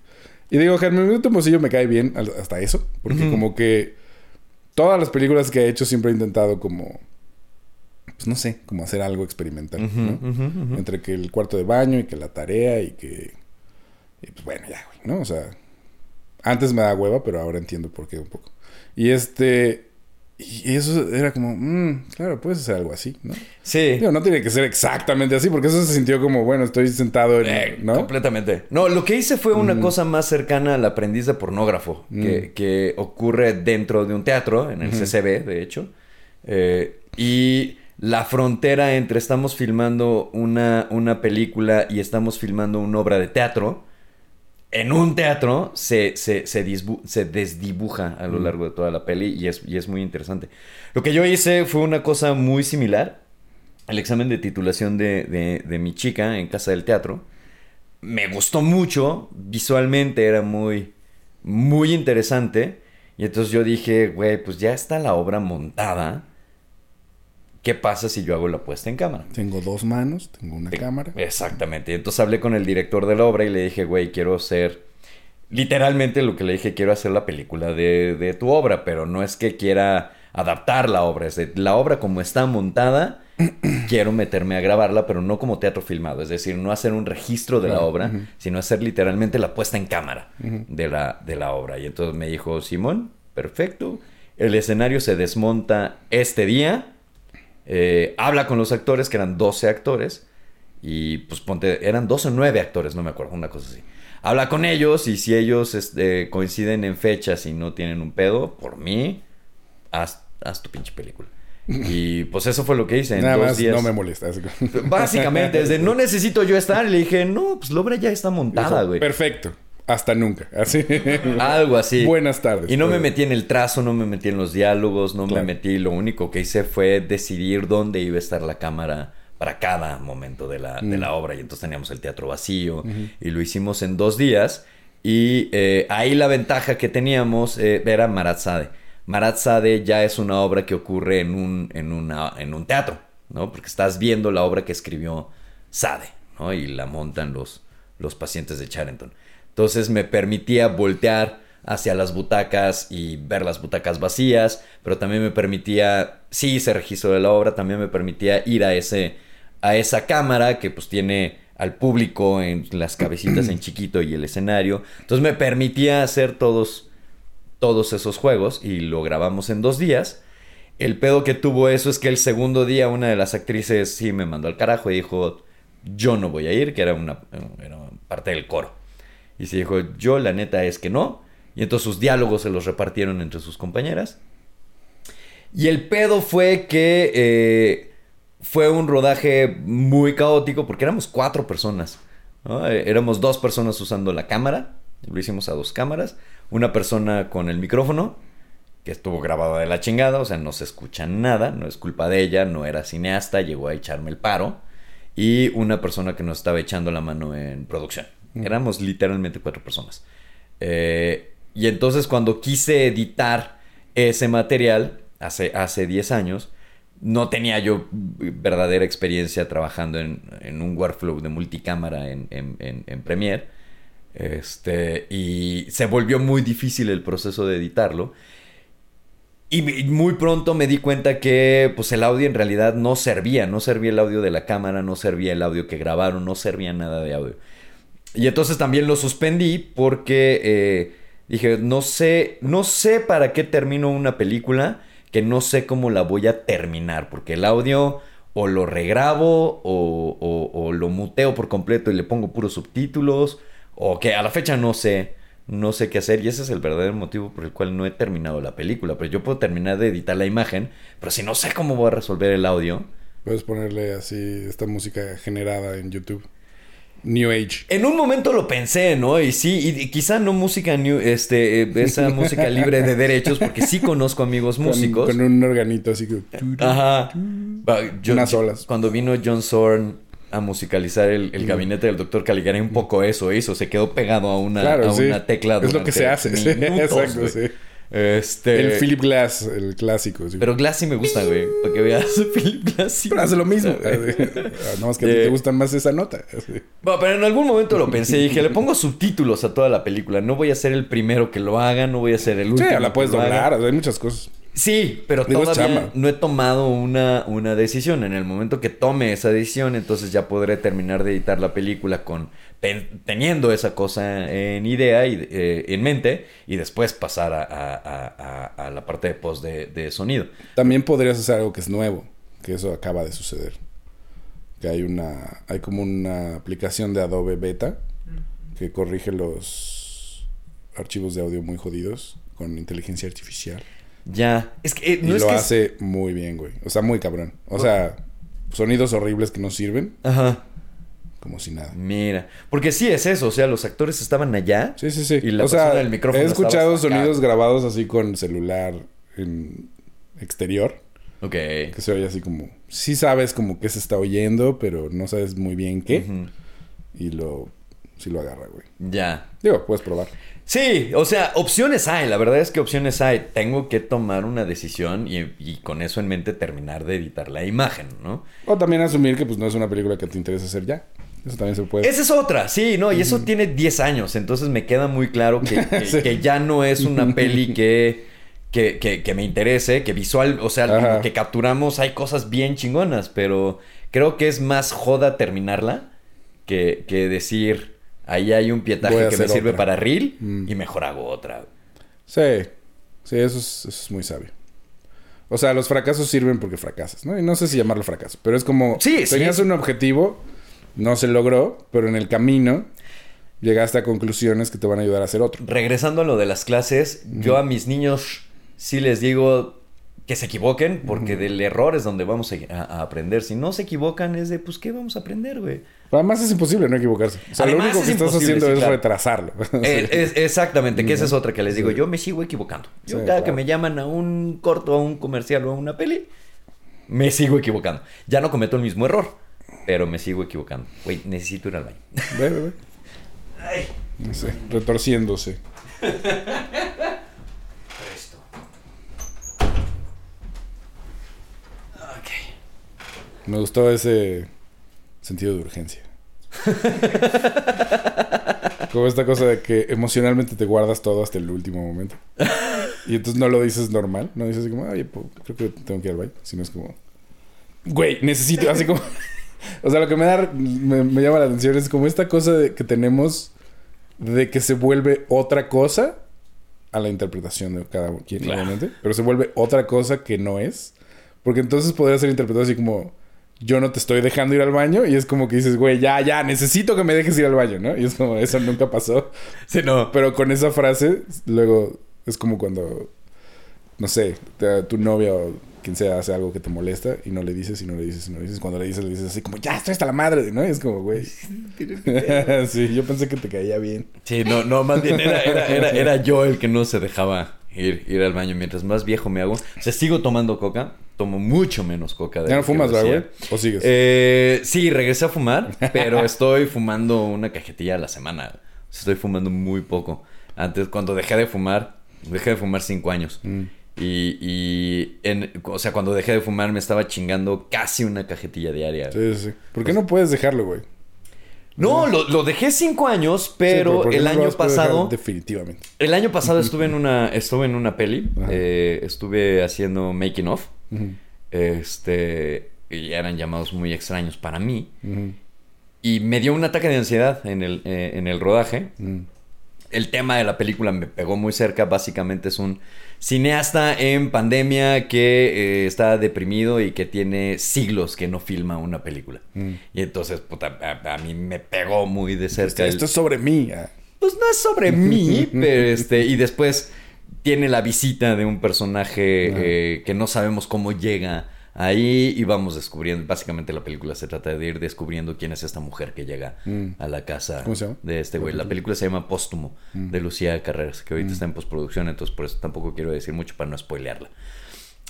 Y digo, Germán Tomosillo me cae bien hasta eso, porque como que todas las películas que ha hecho siempre ha intentado como, pues no sé, como hacer algo experimental, ¿no? Entre que el cuarto de baño y que la tarea y que... Y pues bueno, ya, güey, ¿no? O sea, antes me da hueva, pero ahora entiendo por qué un poco. Y este... Y eso era como, mm, claro, puedes hacer algo así, ¿no? Sí. Digo, no tiene que ser exactamente así, porque eso se sintió como, bueno, estoy sentado en... Eh, ¿No? Completamente. No, lo que hice fue una cosa más cercana al aprendiz de pornógrafo, Mm. que, que ocurre dentro de un teatro, en el CCB, de hecho. Eh, y la frontera entre estamos filmando una, una película y estamos filmando una obra de teatro, en un teatro se, se, se, se desdibuja a lo largo de toda la peli y es, y es muy interesante. Lo que yo hice fue una cosa muy similar. El examen de titulación de, de- de mi chica en casa del teatro. Me gustó mucho. Visualmente era muy, muy interesante. Y entonces yo dije, güey, pues ya está la obra montada. ¿Qué pasa si yo hago la puesta en cámara? Tengo dos manos, tengo una cámara. Exactamente. Y entonces hablé con el director de la obra y le dije, güey, quiero hacer. Literalmente lo que le dije, quiero hacer la película de, de tu obra, pero no es que quiera adaptar la obra, es de la obra como está montada, quiero meterme a grabarla, pero no como teatro filmado, es decir, no hacer un registro de la obra, sino hacer literalmente la puesta en cámara de, la, de la obra. Y entonces me dijo, Simón, perfecto, el escenario se desmonta este día, eh, habla con los actores, que eran 12 actores, y pues ponte, eran 12 o 9 actores, no me acuerdo, una cosa así. Habla con ellos y si ellos este, coinciden en fechas y no tienen un pedo, por mí, haz, haz tu pinche película. Y pues eso fue lo que hice en Nada dos más días. no me molesta. así como- Básicamente, desde no necesito yo estar, le dije, no, pues la obra ya está montada, güey. Perfecto. Hasta nunca. Así. Algo así. Buenas tardes. Y no me Todo. metí en el trazo, no me metí en los diálogos, no Claro. me metí. Lo único que hice fue decidir dónde iba a estar la cámara para cada momento de la, de Mm. la obra. Y entonces teníamos el teatro vacío y lo hicimos en dos días. Y eh, ahí la ventaja que teníamos eh, era Marat Sade. Marat Sade ya es una obra que ocurre en un, en una, en un teatro, ¿no? Porque estás viendo la obra que escribió Sade, ¿no? Y la montan los, los pacientes de Charenton. Entonces me permitía voltear hacia las butacas y ver las butacas vacías, pero también me permitía, sí hice registro de la obra, también me permitía ir a ese a esa cámara que pues tiene al público en las cabecitas en chiquito y el escenario. Entonces me permitía hacer todos todos esos juegos y lo grabamos en dos días. El pedo que tuvo eso es que el segundo día una de las actrices sí me mandó al carajo y dijo, yo no voy a ir, que era una era parte del coro. Y se dijo, yo la neta es que no. Y entonces sus diálogos se los repartieron entre sus compañeras. Y el pedo fue que eh, fue un rodaje muy caótico porque éramos cuatro personas. Eh, Éramos dos personas usando la cámara. Lo hicimos a dos cámaras. Una persona con el micrófono, que estuvo grabada de la chingada, o sea, no se escucha nada, no es culpa de ella, no era cineasta, llegó a echarme el paro. Y una persona que nos estaba echando la mano en producción. Éramos literalmente cuatro personas. Eh, y entonces cuando quise editar ese material, hace, hace 10 años, no tenía yo verdadera experiencia trabajando en, en un workflow de multicámara en, en, en, Premiere. Este, y se volvió muy difícil el proceso de editarlo. Y muy pronto me di cuenta que pues el audio en realidad no servía, no servía el audio de la cámara, no servía el audio que grabaron, no servía nada de audio. Y entonces también lo suspendí porque eh, dije, no sé, no sé para qué termino una película que no sé cómo la voy a terminar, porque el audio o lo regrabo o, o- lo muteo por completo y le pongo puros subtítulos, o que a la fecha no sé, no sé qué hacer y ese es el verdadero motivo por el cual no he terminado la película, pero yo puedo terminar de editar la imagen, pero si no sé cómo voy a resolver el audio, Puedes ponerle así esta música generada en YouTube. New Age. En un momento lo pensé, ¿no? Y sí, y, y quizá no música new, este, eh, esa música libre de derechos, porque sí conozco amigos músicos. Con, con un organito así que... Ajá. Yo- Unas olas. Cuando vino John Zorn a musicalizar el, el gabinete del doctor Caligari, un poco eso hizo. Se quedó pegado a una, Claro, a sí. una tecla. Es lo que se hace. minutos, Exacto, güey. sí. Este... El Philip Glass, el clásico. sí. Pero Glass sí me gusta, güey. Para que veas, Philip Glass sí Pero hace lo mismo. güey. no más que a ti Eh, te gusta más esa nota. Sí. Bueno, pero en algún momento lo pensé y dije, le pongo subtítulos a toda la película. No voy a ser el primero que lo haga, no voy a ser el Sí, último. la puedes doblar. hay muchas cosas. Sí, pero Digo, todavía no he tomado una, una decisión. En el momento que tome esa decisión, entonces ya podré terminar de editar la película con teniendo esa cosa en idea y eh, en mente y después pasar a, a- a- a- a la parte de post de, de sonido. También podrías hacer algo que es nuevo. Que eso acaba de suceder. Que hay una... Hay como una aplicación de Adobe Beta. Que corrige los archivos de audio muy jodidos. Con inteligencia artificial. Ya, es que eh, Y no es lo que es- hace muy bien, güey. O sea, muy cabrón. O sea, sonidos horribles que no sirven. Ajá. Como si nada. Mira, porque sí es eso, o sea, los actores estaban allá. Sí, sí, sí. Y la o sea, del micrófono he escuchado estaba hasta acá. sonidos grabados así con celular en exterior. Ok. Que se oye así como... Sí sabes como que se está oyendo, pero no sabes muy bien qué. Y lo... Sí lo agarra, güey. Ya. Digo, puedes probar. Sí, o sea, opciones hay, la verdad es que opciones hay. Tengo que tomar una decisión y, y con eso en mente terminar de editar la imagen, ¿no? O también asumir que pues no es una película que te interesa hacer ya. Eso también se puede. Esa es otra, sí, no, y eso tiene 10 años, entonces me queda muy claro que, que- Sí. que ya no es una peli que, que, que- me interese, que visual, o sea, que capturamos hay cosas bien chingonas, pero creo que es más joda terminarla que, que decir, ahí hay un pietaje que me sirve otra. para reel Mm. y mejor hago otra. Sí. Sí, eso es, eso es muy sabio. O sea, los fracasos sirven porque fracasas, ¿no? Y no sé si llamarlo fracaso, pero es como... Sí, sí. Tenías un objetivo, no se logró, pero en el camino llegaste a conclusiones que te van a ayudar a hacer otro. Regresando a lo de las clases, yo a mis niños sí les digo que se equivoquen, porque del error es donde vamos a, a- a aprender. Si no se equivocan, es de, pues, ¿qué vamos a aprender, güey? Además es imposible no equivocarse. O sea, Además, lo único es que estás haciendo sí, es claro. retrasarlo. Eh, es- exactamente, que esa es otra que les digo. Sí. Yo me sigo equivocando. Yo cada que me llaman a un corto, a un comercial o a una peli, me sigo equivocando. Ya no cometo el mismo error, pero me sigo equivocando. Güey, necesito ir al baño. Ve, ve, ve. No sé, retorciéndose. Esto. Ok. Me gustó ese sentido de urgencia. Como esta cosa de que emocionalmente te guardas todo hasta el último momento. Y entonces no lo dices normal. No dices así como, oye, pues, creo que tengo que ir al baño. Sino es como, güey, necesito, así como... o sea, lo que me da, me, me llama la atención es como esta cosa de, que tenemos de que se vuelve otra cosa a la interpretación de cada quien, Claro. obviamente. Pero se vuelve otra cosa que no es. Porque entonces podría ser interpretado así como... Yo no te estoy dejando ir al baño. Y es como que dices, güey, ya, ya, necesito que me dejes ir al baño, ¿no? Y es como, eso nunca pasó. Sí, no. Pero con esa frase, luego es como cuando, no sé, te- tu novia o quien sea hace algo que te molesta y no le dices y no le dices y no le dices. Cuando le dices, le dices así como, ya estoy hasta la madre, ¿no? Y es como, güey. sí, yo pensé que te caía bien. Sí, no, no, más bien era, era, era, era yo el que no se dejaba ir, ir al baño. Mientras más viejo me hago. O sea, sigo tomando coca. Tomo mucho menos coca. de ¿Ya no fumas, lo ¿verdad, hacía. güey? ¿O sigues? Eh, sí, regresé a fumar, pero estoy fumando una cajetilla a la semana. Estoy fumando muy poco. Antes, cuando dejé de fumar, dejé de fumar cinco años. Mm. Y, y en, o sea, cuando dejé de fumar me estaba chingando casi una cajetilla diaria. Sí, sí, sí. ¿Por qué no puedes dejarlo, güey? No, lo, lo dejé cinco años, Sí, pero ¿por qué el no año pasado... Definitivamente. El año pasado estuve en una, estuve en una peli. Eh, estuve haciendo making of. Este. Y eran llamados muy extraños para mí. Y me dio un ataque de ansiedad en el, eh, en el rodaje. El tema de la película me pegó muy cerca. Básicamente es un cineasta en pandemia que eh, está deprimido y que tiene siglos que no filma una película. Mm. Y entonces, puta, a, a mí me pegó muy de cerca. Esto, el- esto es sobre mí. ah. pues no es sobre mí, pero este, y después tiene la visita de un personaje eh, que no sabemos cómo llega Ahí íbamos descubriendo, básicamente la película se trata de ir descubriendo quién es esta mujer que llega Mm. a la casa ¿Cómo se llama? de este güey. La película se llama Póstumo, Mm. de Lucía Carreras, que ahorita está en postproducción, entonces por eso tampoco quiero decir mucho para no spoilearla.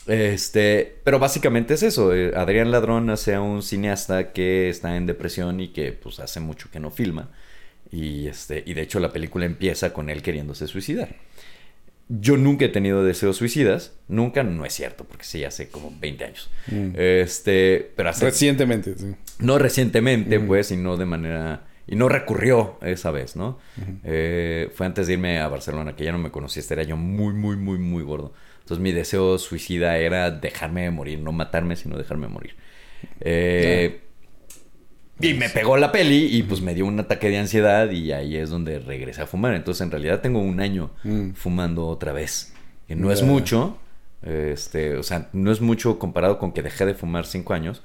Este, pero básicamente es eso. eh, Adrián Ladrón hace a un cineasta que está en depresión y que pues hace mucho que no filma. Y este, y de hecho la película empieza con él queriéndose suicidar. Yo nunca he tenido deseos suicidas. Nunca, no es cierto, porque sí, hace como 20 años. Mm. Este, pero hace, Recientemente, sí. no recientemente, pues, y no de manera... Y no recurrió esa vez, ¿no? Eh, fue antes de irme a Barcelona, que ya no me conocía. Este era yo muy, muy, muy, muy gordo. Entonces mi deseo suicida era dejarme morir. No matarme, sino dejarme morir. Eh, Y me pegó la peli y pues me dio un ataque de ansiedad y ahí es donde regresé a fumar. Entonces en realidad tengo un año Mm. fumando otra vez. Que no es mucho. Este, o sea, no es mucho comparado con que dejé de fumar cinco años.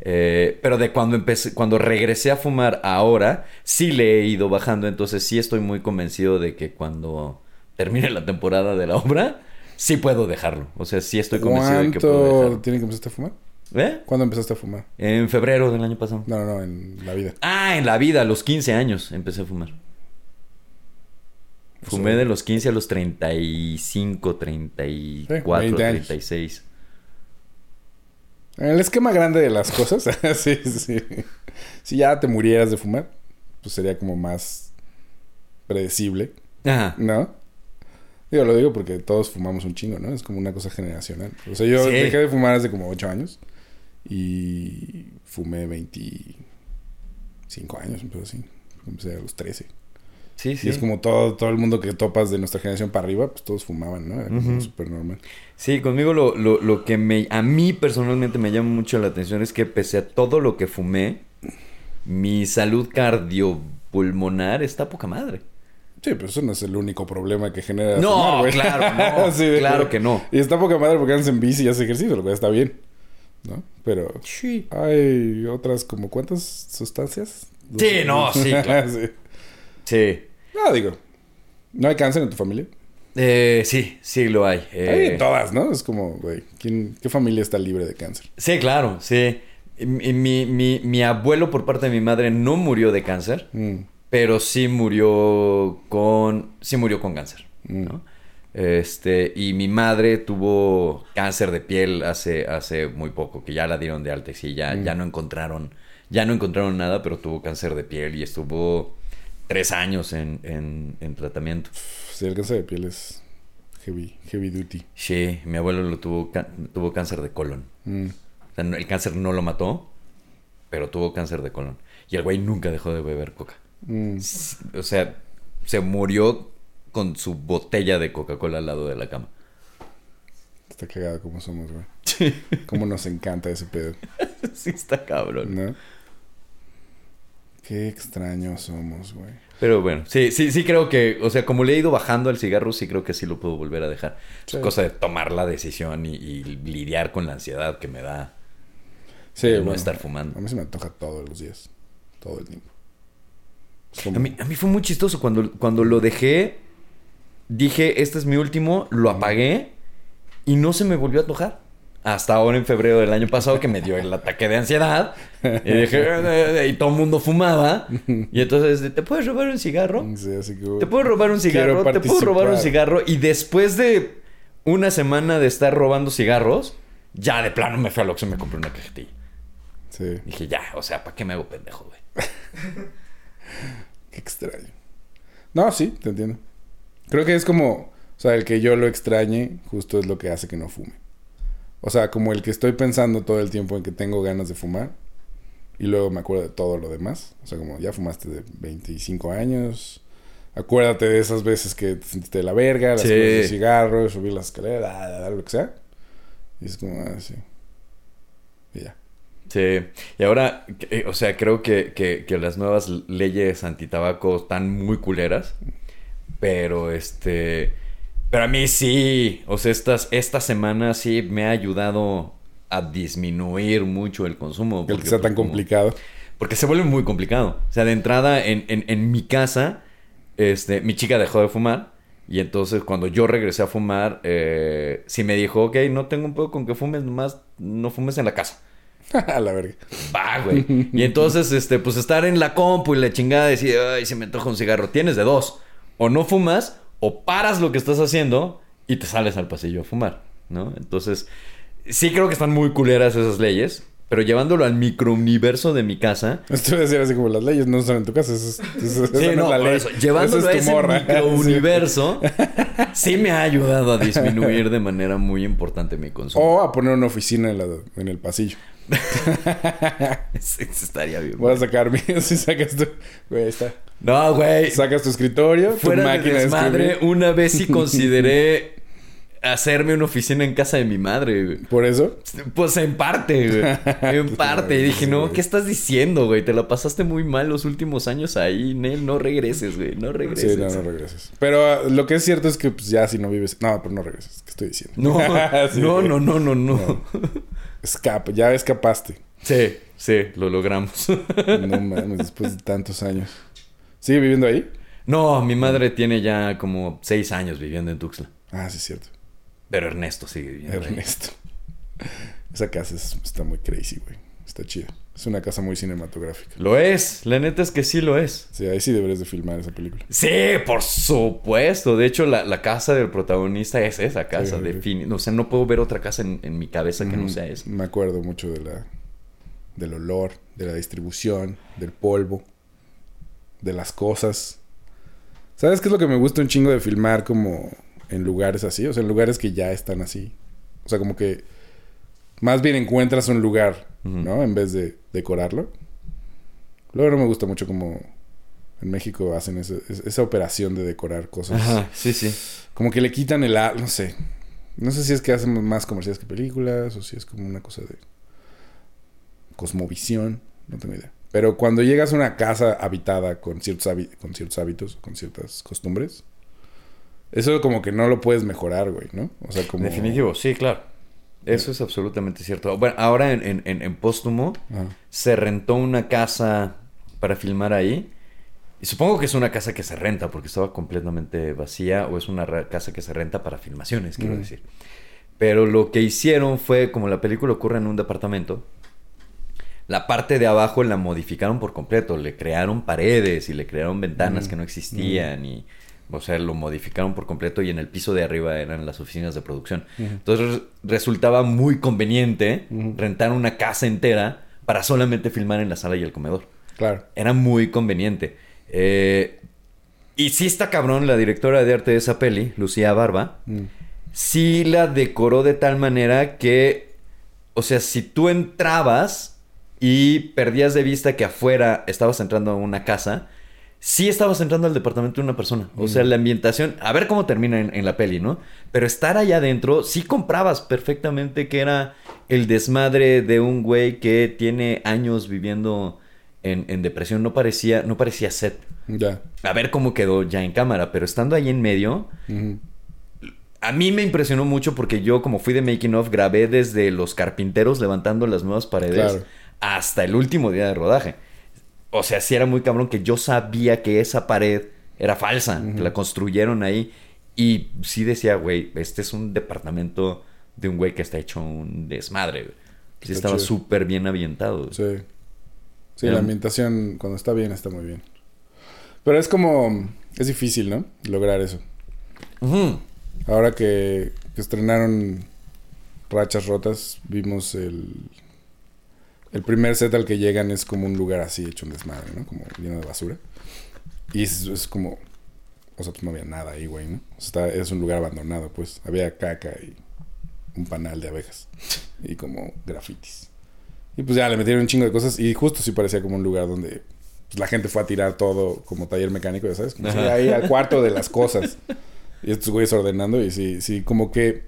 Eh, pero de cuando empecé, cuando regresé a fumar ahora, sí le he ido bajando. Entonces sí estoy muy convencido de que cuando termine la temporada de la obra, sí puedo dejarlo. O sea, sí estoy convencido de que puedo ¿Cuánto dejarlo. tiene que empezaste a fumar? ¿Eh? ¿Cuándo empezaste a fumar? En febrero del año pasado. No, no, no, en la vida. Ah, en la vida, a los 15 años empecé a fumar. Fumé sea, de los 15 a los 35, 34, 20 años. 36. En el esquema grande de las cosas, sí, sí. Si ya te murieras de fumar, pues sería como más predecible, Ajá. ¿no? Digo, lo digo porque todos fumamos un chingo, ¿no? Es como una cosa generacional. O sea, yo Sí. dejé de fumar hace como 8 años y fumé 25 años, pero así. Empecé a los 13. Sí, sí. Y es como todo, todo el mundo que topas de nuestra generación para arriba, pues todos fumaban, ¿no? Era súper normal. Sí, conmigo lo, lo, lo que me, a mí personalmente me llama mucho la atención es que pese a todo lo que fumé, mi salud cardiopulmonar está poca madre. Sí, pero eso no es el único problema que genera. No, fumar, claro, no, claro que no. Y está poca madre porque andas en bici y haces ejercicio, lo cual está bien. ¿No? Pero Sí. hay otras como cuántas sustancias. Sí, no, sí, claro. Sí. Sí. No, digo. ¿No hay cáncer en tu familia? Eh, sí, sí lo hay. Eh, Hay en todas, ¿no? Es como, güey, ¿quién, ¿qué familia está libre de cáncer? Sí, claro, sí. Mi, mi, mi- mi abuelo por parte de mi madre no murió de cáncer, Mm, pero sí murió con. Sí murió con cáncer. Mm. ¿no? Este, y mi madre tuvo cáncer de piel hace, hace muy poco, que ya la dieron de alta y sí, ya, Mm. ya no encontraron. Ya no encontraron nada, pero tuvo cáncer de piel y estuvo tres años en, en, en tratamiento. Sí, el cáncer de piel es heavy, heavy duty. Sí, mi abuelo lo tuvo, tuvo cáncer de colon. Mm. O sea, no- el cáncer no lo mató, pero tuvo cáncer de colon. Y el güey nunca dejó de beber coca. Mm. O sea, se murió con su botella de Coca-Cola al lado de la cama. Está cagado como somos, güey. Cómo nos encanta ese pedo, sí, está cabrón. ¿no? Qué extraños somos, güey. Pero bueno, sí, sí, sí creo que, o sea, como le he ido bajando al cigarro, sí creo que sí lo puedo volver a dejar. Sí. Es cosa de tomar la decisión y, y lidiar con la ansiedad que me da Sí, no estar fumando. A mí se me antoja todos los días. Todo el tiempo. Como- A mí, a mí fue muy chistoso cuando, cuando lo dejé. Dije, este es mi último, lo apagué y no se me volvió a antojar. Hasta ahora en febrero del año pasado que me dio el ataque de ansiedad. Y dije, "Eh, eh", y todo el mundo fumaba. Y entonces, ¿te puedes robar un cigarro? Sí, así que, ¿Te puedo robar un cigarro? ¿Te puedo robar un cigarro? Y después de una semana de estar robando cigarros, ya de plano me fui a Oxxo y me compré una cajetilla. Sí, Dije, ya, o sea, ¿para qué me hago pendejo, güey? qué extraño. No, sí, te entiendo. Creo que es como, o sea, el que yo lo extrañe, justo es lo que hace que no fume. O sea, como el que estoy pensando todo el tiempo en que tengo ganas de fumar y luego me acuerdo de todo lo demás. O sea, como ya fumaste de 25 años. Acuérdate de esas veces que te sentiste de la verga, las Sí. cosas de cigarros, subir las escaleras, lo que sea. Y es como, ah, sí. Y ya. Sí, y ahora, eh, o sea, creo que, que, que las nuevas leyes antitabaco están muy culeras, pero este, pero a mí sí, o sea, estas, esta semana sí me ha ayudado a disminuir mucho el consumo. Que el porque, que sea pues, tan como- complicado. Porque se vuelve muy complicado. O sea, de entrada, en, en, en mi casa, este, mi chica dejó de fumar Y entonces cuando yo regresé a fumar, eh, sí me dijo, ok, no tengo un poco con que fumes, nomás no fumes en la casa. a la verga. Va, güey. Y entonces, este, pues estar en la compu y la chingada decir, ay, se me antoja un cigarro. Tienes de dos. O no fumas, o paras lo que estás haciendo y te sales al pasillo a fumar, ¿no? Entonces, sí creo que están muy culeras esas leyes. Pero llevándolo al microuniverso de mi casa. Esto a decir así como las leyes no están en tu casa. Eso es, eso, Sí, no, es la ley. eso, llevándolo a es tu ese morra. microuniverso, sí me ha ayudado a disminuir de manera muy importante mi consumo. O a poner una oficina en, la, en el pasillo. Sí, estaría bien. Voy a sacar mi... Si sacas tu... Güey, ahí está. No, güey. Sacas tu escritorio, tu Fuera de máquina de, desmadre, escribir. una vez sí consideré hacerme una oficina en casa de mi madre, güey. Por eso. Pues en parte, güey. En parte. Y dije, no. ¿qué estás diciendo, güey? Te la pasaste muy mal los últimos años ahí, Nel. No regreses, güey. No regreses. Sí, no, no regreses. Pero ah, lo que es cierto es que pues, ya si no vives... No, pero no regreses. ¿Qué estoy diciendo? No, Sí, no, no, no, no, no. Escapa. Ya escapaste. Sí, sí, lo logramos. No mames, después de tantos años. ¿Sigue viviendo ahí? No, mi madre tiene ya como seis años viviendo en Tuxtla. Ah, sí, es cierto. Pero Ernesto sigue viviendo ahí. Ernesto. Esa casa es- está muy crazy, güey. Está chida. Es una casa muy cinematográfica. Lo es. La neta es que sí lo es. Sí, ahí sí deberías de filmar esa película. Sí, por supuesto. De hecho, la, la casa del protagonista es esa casa. Sí, sí. defini- O sea, no puedo ver otra casa en, en mi cabeza que no Ujú. sea esa. Me acuerdo mucho de la del olor, de la distribución, del polvo, de las cosas. ¿Sabes qué es lo que me gusta un chingo de filmar como en lugares así? O sea, en lugares que ya están así. O sea, como que más bien encuentras un lugar. ¿no? En vez de decorarlo. Luego no me gusta mucho como en México hacen ese- es- esa operación de decorar cosas. Ajá, sí, sí. Como que le quitan el... No sé. No sé si es que hacen más comerciales que películas o si es como una cosa de cosmovisión. No tengo idea. Pero cuando llegas a una casa habitada con ciertos, con ciertos hábitos, con ciertas costumbres, eso como que no lo puedes mejorar, güey, ¿no? O sea, como... Definitivo, sí, claro. Eso es absolutamente cierto. Bueno, ahora en, en, en, en Póstumo se rentó una casa para filmar ahí. Y supongo que es una casa que se renta porque estaba completamente vacía o es una casa que se renta para filmaciones, quiero decir. Pero lo que hicieron fue, como la película ocurre en un departamento, la parte de abajo la modificaron por completo. Le crearon paredes y le crearon ventanas que no existían y... O sea, lo modificaron por completo y en el piso de arriba eran las oficinas de producción. Entonces res- resultaba muy conveniente rentar una casa entera para solamente filmar en la sala y el comedor. Claro. Era muy conveniente. Eh, y sí está cabrón, la directora de arte de esa peli, Lucía Barba, Mm. sí la decoró de tal manera que, o sea, si tú entrabas y perdías de vista que afuera estabas entrando a una casa, sí estabas entrando al departamento de una persona. O sea, la ambientación, a ver cómo termina en, en la peli, ¿no? Pero estar allá adentro, sí comprabas perfectamente que era el desmadre de un güey que tiene años viviendo en, en depresión. No parecía, no parecía set. Ya. A ver cómo quedó ya en cámara, pero estando ahí en medio, a mí me impresionó mucho porque yo, como fui de making of, grabé desde los carpinteros levantando las nuevas paredes Claro. hasta el último día de rodaje. O sea, sí era muy cabrón que yo sabía que esa pared era falsa, que la construyeron ahí. Y sí decía, güey, este es un departamento de un güey que está hecho un desmadre. güey. Sí Está estaba súper bien ambientado. güey. Sí. Sí, Era- la ambientación cuando está bien está muy bien. Pero es como... Es difícil, ¿no? Lograr eso. Ahora que, que estrenaron Rachas Rotas, vimos el... El primer set al que llegan es como un lugar así hecho un desmadre, ¿no? Como lleno de basura. Y es, es como... O sea, pues no había nada ahí, güey, ¿no? O sea, está- es un lugar abandonado, pues. Había caca y un panal de abejas. Y como grafitis. Y pues ya le metieron un chingo de cosas. Y justo sí parecía como un lugar donde pues, la gente fue a tirar todo como taller mecánico, ya sabes. Como si ahí al cuarto de las cosas. Y estos güeyes ordenando. Y sí, sí, como que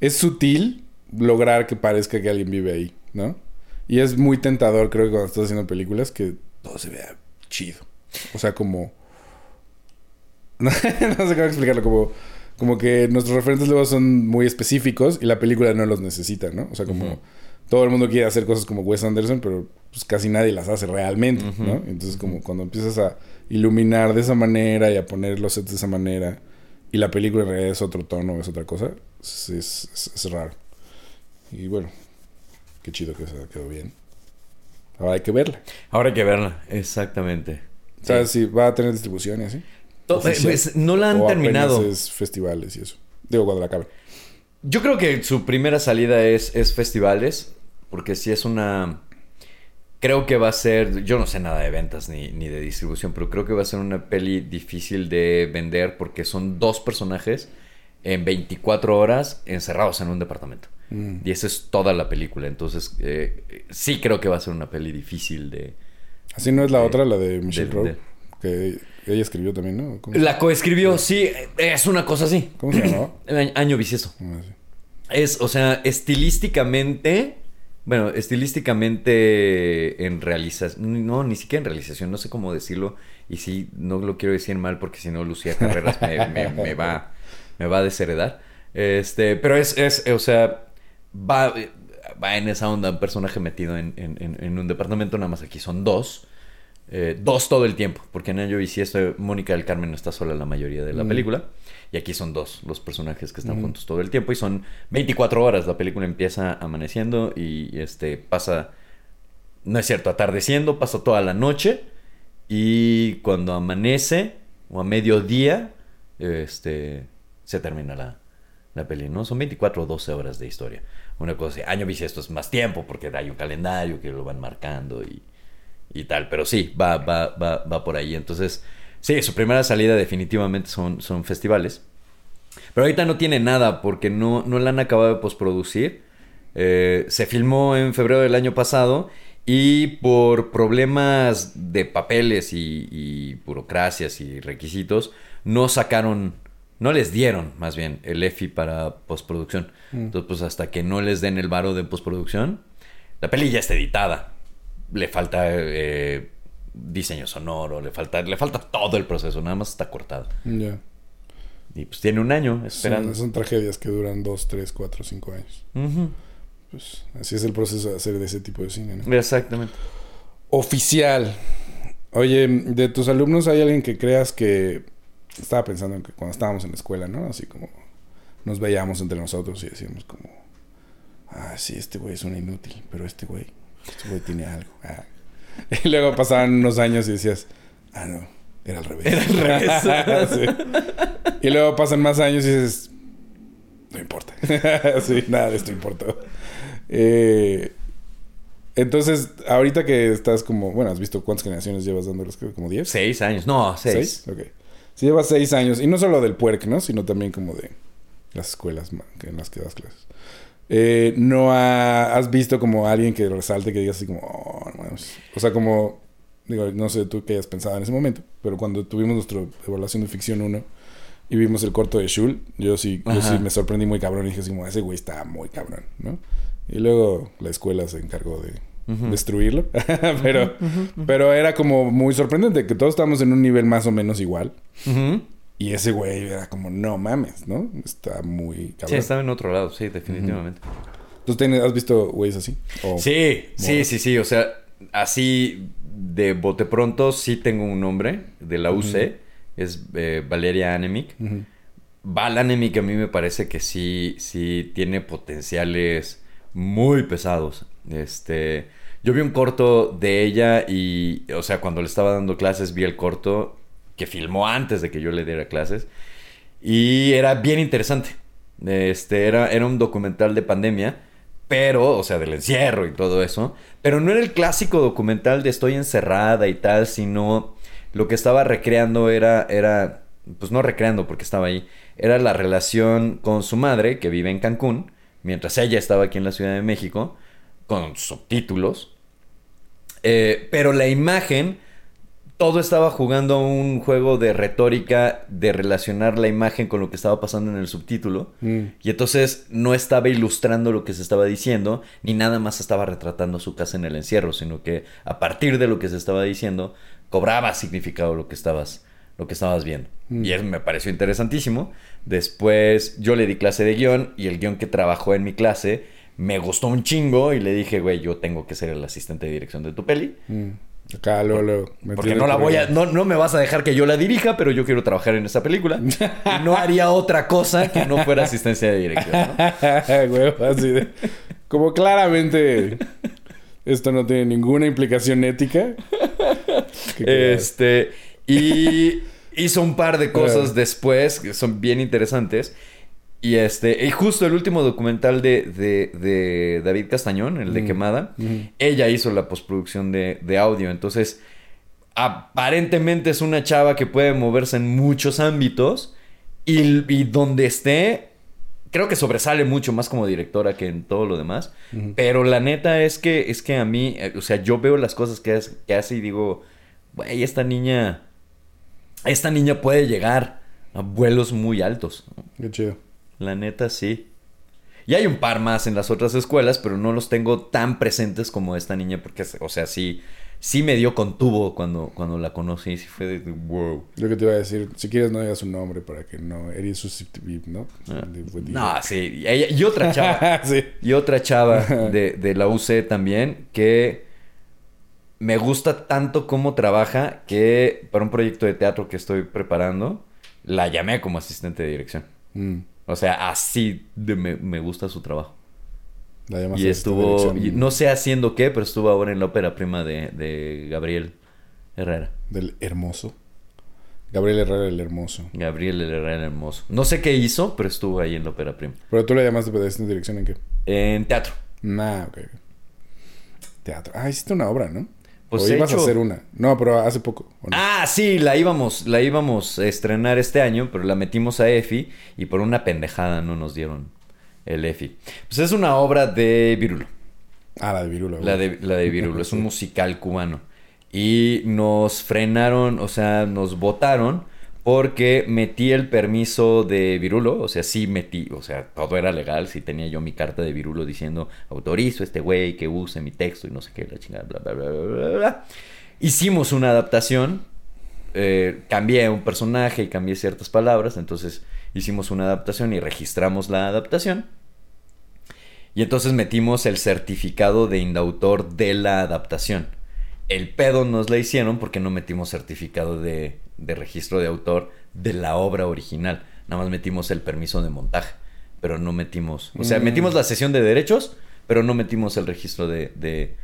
es sutil lograr que parezca que alguien vive ahí, ¿no? Y es muy tentador, creo que cuando estás haciendo películas, que todo se vea chido. O sea, como. No, sé cómo explicarlo, como. Como que nuestros referentes luego son muy específicos y la película no los necesita, ¿no? O sea, como todo el mundo quiere hacer cosas como Wes Anderson, pero pues casi nadie las hace realmente, Ujú. ¿no? Entonces, como cuando empiezas a iluminar de esa manera y a poner los sets de esa manera y la película en realidad es otro tono, es otra cosa, es, es- es raro. Y bueno, qué chido que se quedó bien. Ahora hay que verla. Ahora hay que verla, exactamente. ¿Sabes si va a tener distribución y así? Oficial. pues, no la han ¿O apenas terminado. es festivales y eso. Digo, cuando la acabe. Yo creo que su primera salida es, es festivales, porque si es una... Creo que va a ser, yo no sé nada de ventas ni, ni de distribución, pero creo que va a ser una peli difícil de vender porque son dos personajes en 24 horas encerrados en un departamento. Mm. Y esa es toda la película. Entonces, eh, sí creo que va a ser una peli difícil de... Así no es la de- otra, la de Michelle de- Rowe, de- que ella escribió también, ¿no? ¿Cómo, La coescribió, sí, es una cosa así. ¿Cómo se llamaba? Año- año bisiesto. Ah, sí. Es, o sea, estilísticamente. Bueno, estilísticamente en realización. No, ni siquiera en realización, no sé cómo decirlo. Y sí, no lo quiero decir mal porque si no, Lucía Carreras me, me- me va, me va a desheredar. Este, pero es, es o sea, va, va en esa onda un personaje metido en, en- un departamento, nada más aquí son dos. Eh, dos todo el tiempo, porque en Año Bisiesto Mónica del Carmen no está sola la mayoría de la Mm. película. Y aquí son dos los personajes que están Mm. juntos todo el tiempo y son 24 horas. La película empieza amaneciendo y este pasa, no es cierto, atardeciendo, pasa toda la noche y cuando amanece o a mediodía, este, se termina la, la peli, ¿no? Son 24 o 12 horas de historia. Una cosa así. Año bisiesto es más tiempo porque hay un calendario que lo van marcando y, y tal. Pero sí, va, va, va, va por ahí. Entonces, sí, su primera salida definitivamente son, son festivales. Pero ahorita no tiene nada porque no, no la han acabado de postproducir. Eh, se filmó en febrero del año pasado y por problemas de papeles y, y burocracias y requisitos no sacaron, no les dieron más bien el EFI para postproducción. Entonces pues hasta que no les den el varo de postproducción, la peli ya está editada. Le falta eh, diseño sonoro, le falta, le falta todo el proceso, nada más está cortado. Ya. Y pues tiene un año esperando. Son, son tragedias que duran dos, tres, cuatro, cinco años. Pues así es el proceso de hacer de ese tipo de cine, ¿no? Exactamente. Oficial. Oye, de tus alumnos hay alguien que creas que estaba pensando en que cuando estábamos en la escuela, ¿no? Así como nos veíamos entre nosotros y decíamos como, ah, sí, este güey es un inútil, pero este güey, este güey tiene algo. ah". Y luego pasaban unos años y decías, ah, no, era al revés. Era al revés. Sí. Y luego pasan más años y dices, no importa. sí, nada de esto importó. Eh, entonces, ahorita que estás como, bueno, has visto cuántas generaciones llevas dándoles, creo, como 10. Seis años. No, seis. Ok. Si llevas seis años, y no solo del puerc, ¿no? Sino también como de las escuelas en las que das clases. Eh, ¿No ha- has visto como alguien que resalte que digas así como, oh, no mames"? O sea, como, digo, no sé tú qué hayas pensado en ese momento, pero cuando tuvimos nuestra evaluación de ficción 1 y vimos el corto de Shul, yo sí, yo sí me sorprendí muy cabrón y dije así como, ese güey está muy cabrón, ¿no? Y luego la escuela se encargó de Destruirlo, pero, pero era como muy sorprendente que todos estábamos en un nivel más o menos igual. Y ese güey era como, no mames, ¿no? Está muy Sí, cabrón. estaba en otro lado, sí, definitivamente. ¿Tú tienes- has visto güeyes así? O- Sí, sí, sí, sí. O sea, así de bote pronto sí tengo un nombre de la UC. Es eh, Valeria Anemic. Val Anemic a mí me parece que sí, sí tiene potenciales muy pesados. Este, yo vi un corto de ella y, o sea, cuando le estaba dando clases vi el corto que filmó antes de que yo le diera clases y era bien interesante. Este, era, era un documental de pandemia, pero, o sea, del encierro y todo eso, pero no era el clásico documental de estoy encerrada y tal, sino lo que estaba recreando era, era, pues no recreando porque estaba ahí, era la relación con su madre, que vive en Cancún, mientras ella estaba aquí en la Ciudad de México, con subtítulos. Eh, pero la imagen, todo estaba jugando un juego de retórica de relacionar la imagen con lo que estaba pasando en el subtítulo. Mm. Y entonces no estaba ilustrando lo que se estaba diciendo, ni nada más estaba retratando su casa en el encierro, sino que a partir de lo que se estaba diciendo, cobraba significado lo que estabas, lo que estabas viendo. Mm. Y eso me pareció interesantísimo. Después yo le di clase de guion y el guion que trabajó en mi clase me gustó un chingo y le dije, güey, yo tengo que ser el asistente de dirección de tu peli. Mm. Acá luego, luego. Porque no la voy a, no, no me vas a dejar que yo la dirija, pero yo quiero trabajar en esa película. Y no haría otra cosa que no fuera asistencia de dirección. ¿no? Huevo, así de. Como claramente esto no tiene ninguna implicación ética. Este, y hizo un par de cosas después que son bien interesantes. Y este, y justo el último documental de, de, de David Castañón, el de Mm. Quemada, Ujú. ella hizo la postproducción de, de audio. Entonces, aparentemente es una chava que puede moverse en muchos ámbitos. Y, y donde esté, creo que sobresale mucho más como directora que en todo lo demás. Pero la neta es que, es que a mí, eh, o sea, yo veo las cosas que, hace- que hace y digo, güey, esta niña, esta niña puede llegar a vuelos muy altos. Qué chido. La neta, sí. Y hay un par más en las otras escuelas, pero no los tengo tan presentes como esta niña, porque, o sea, sí, sí me dio con tubo cuando, cuando la conocí. Sí fue de, wow. Lo que te iba a decir, si quieres no digas su nombre para que no eres susceptible, ¿no? De- No, sí. Y otra chava. sí. Y otra chava de, de la UC también que me gusta tanto cómo trabaja que para un proyecto de teatro que estoy preparando, la llamé como asistente de dirección. Mm. O sea, así de me, me gusta su trabajo. Y estuvo, y no sé haciendo qué, pero estuvo ahora en la ópera prima de, de Gabriel Herrera. Del hermoso. Gabriel Herrera, el hermoso. Gabriel Herrera Hermoso. No sé qué hizo, pero estuvo ahí en la ópera prima. Pero tú le llamaste de esta dirección en qué? En teatro. Nah, ok. ok. Teatro. Ah, hiciste una obra, ¿no? Pues o ibas hecho- a hacer una. No, pero hace poco. Ah, sí, la íbamos, la íbamos a estrenar este año, pero la metimos a EFI y por una pendejada no nos dieron el EFI. Pues es una obra de Virulo. Ah, la de Virulo. La de, la de Virulo. Es un musical cubano. Y nos frenaron, o sea, nos votaron porque metí el permiso de Virulo. O sea, sí metí, o sea, todo era legal. Sí tenía yo mi carta de Virulo diciendo, autorizo a este güey que use mi texto y no sé qué, la chingada, bla, bla, bla, bla, bla. Hicimos una adaptación. eh, cambié un personaje y cambié ciertas palabras. Entonces hicimos una adaptación y registramos la adaptación. Y entonces metimos el certificado de indautor de la adaptación. El pedo nos la hicieron porque no metimos certificado de, de registro de autor de la obra original. Nada más metimos el permiso de montaje. Pero no metimos. O sea, Mm. metimos la sesión de derechos, pero no metimos el registro de, de,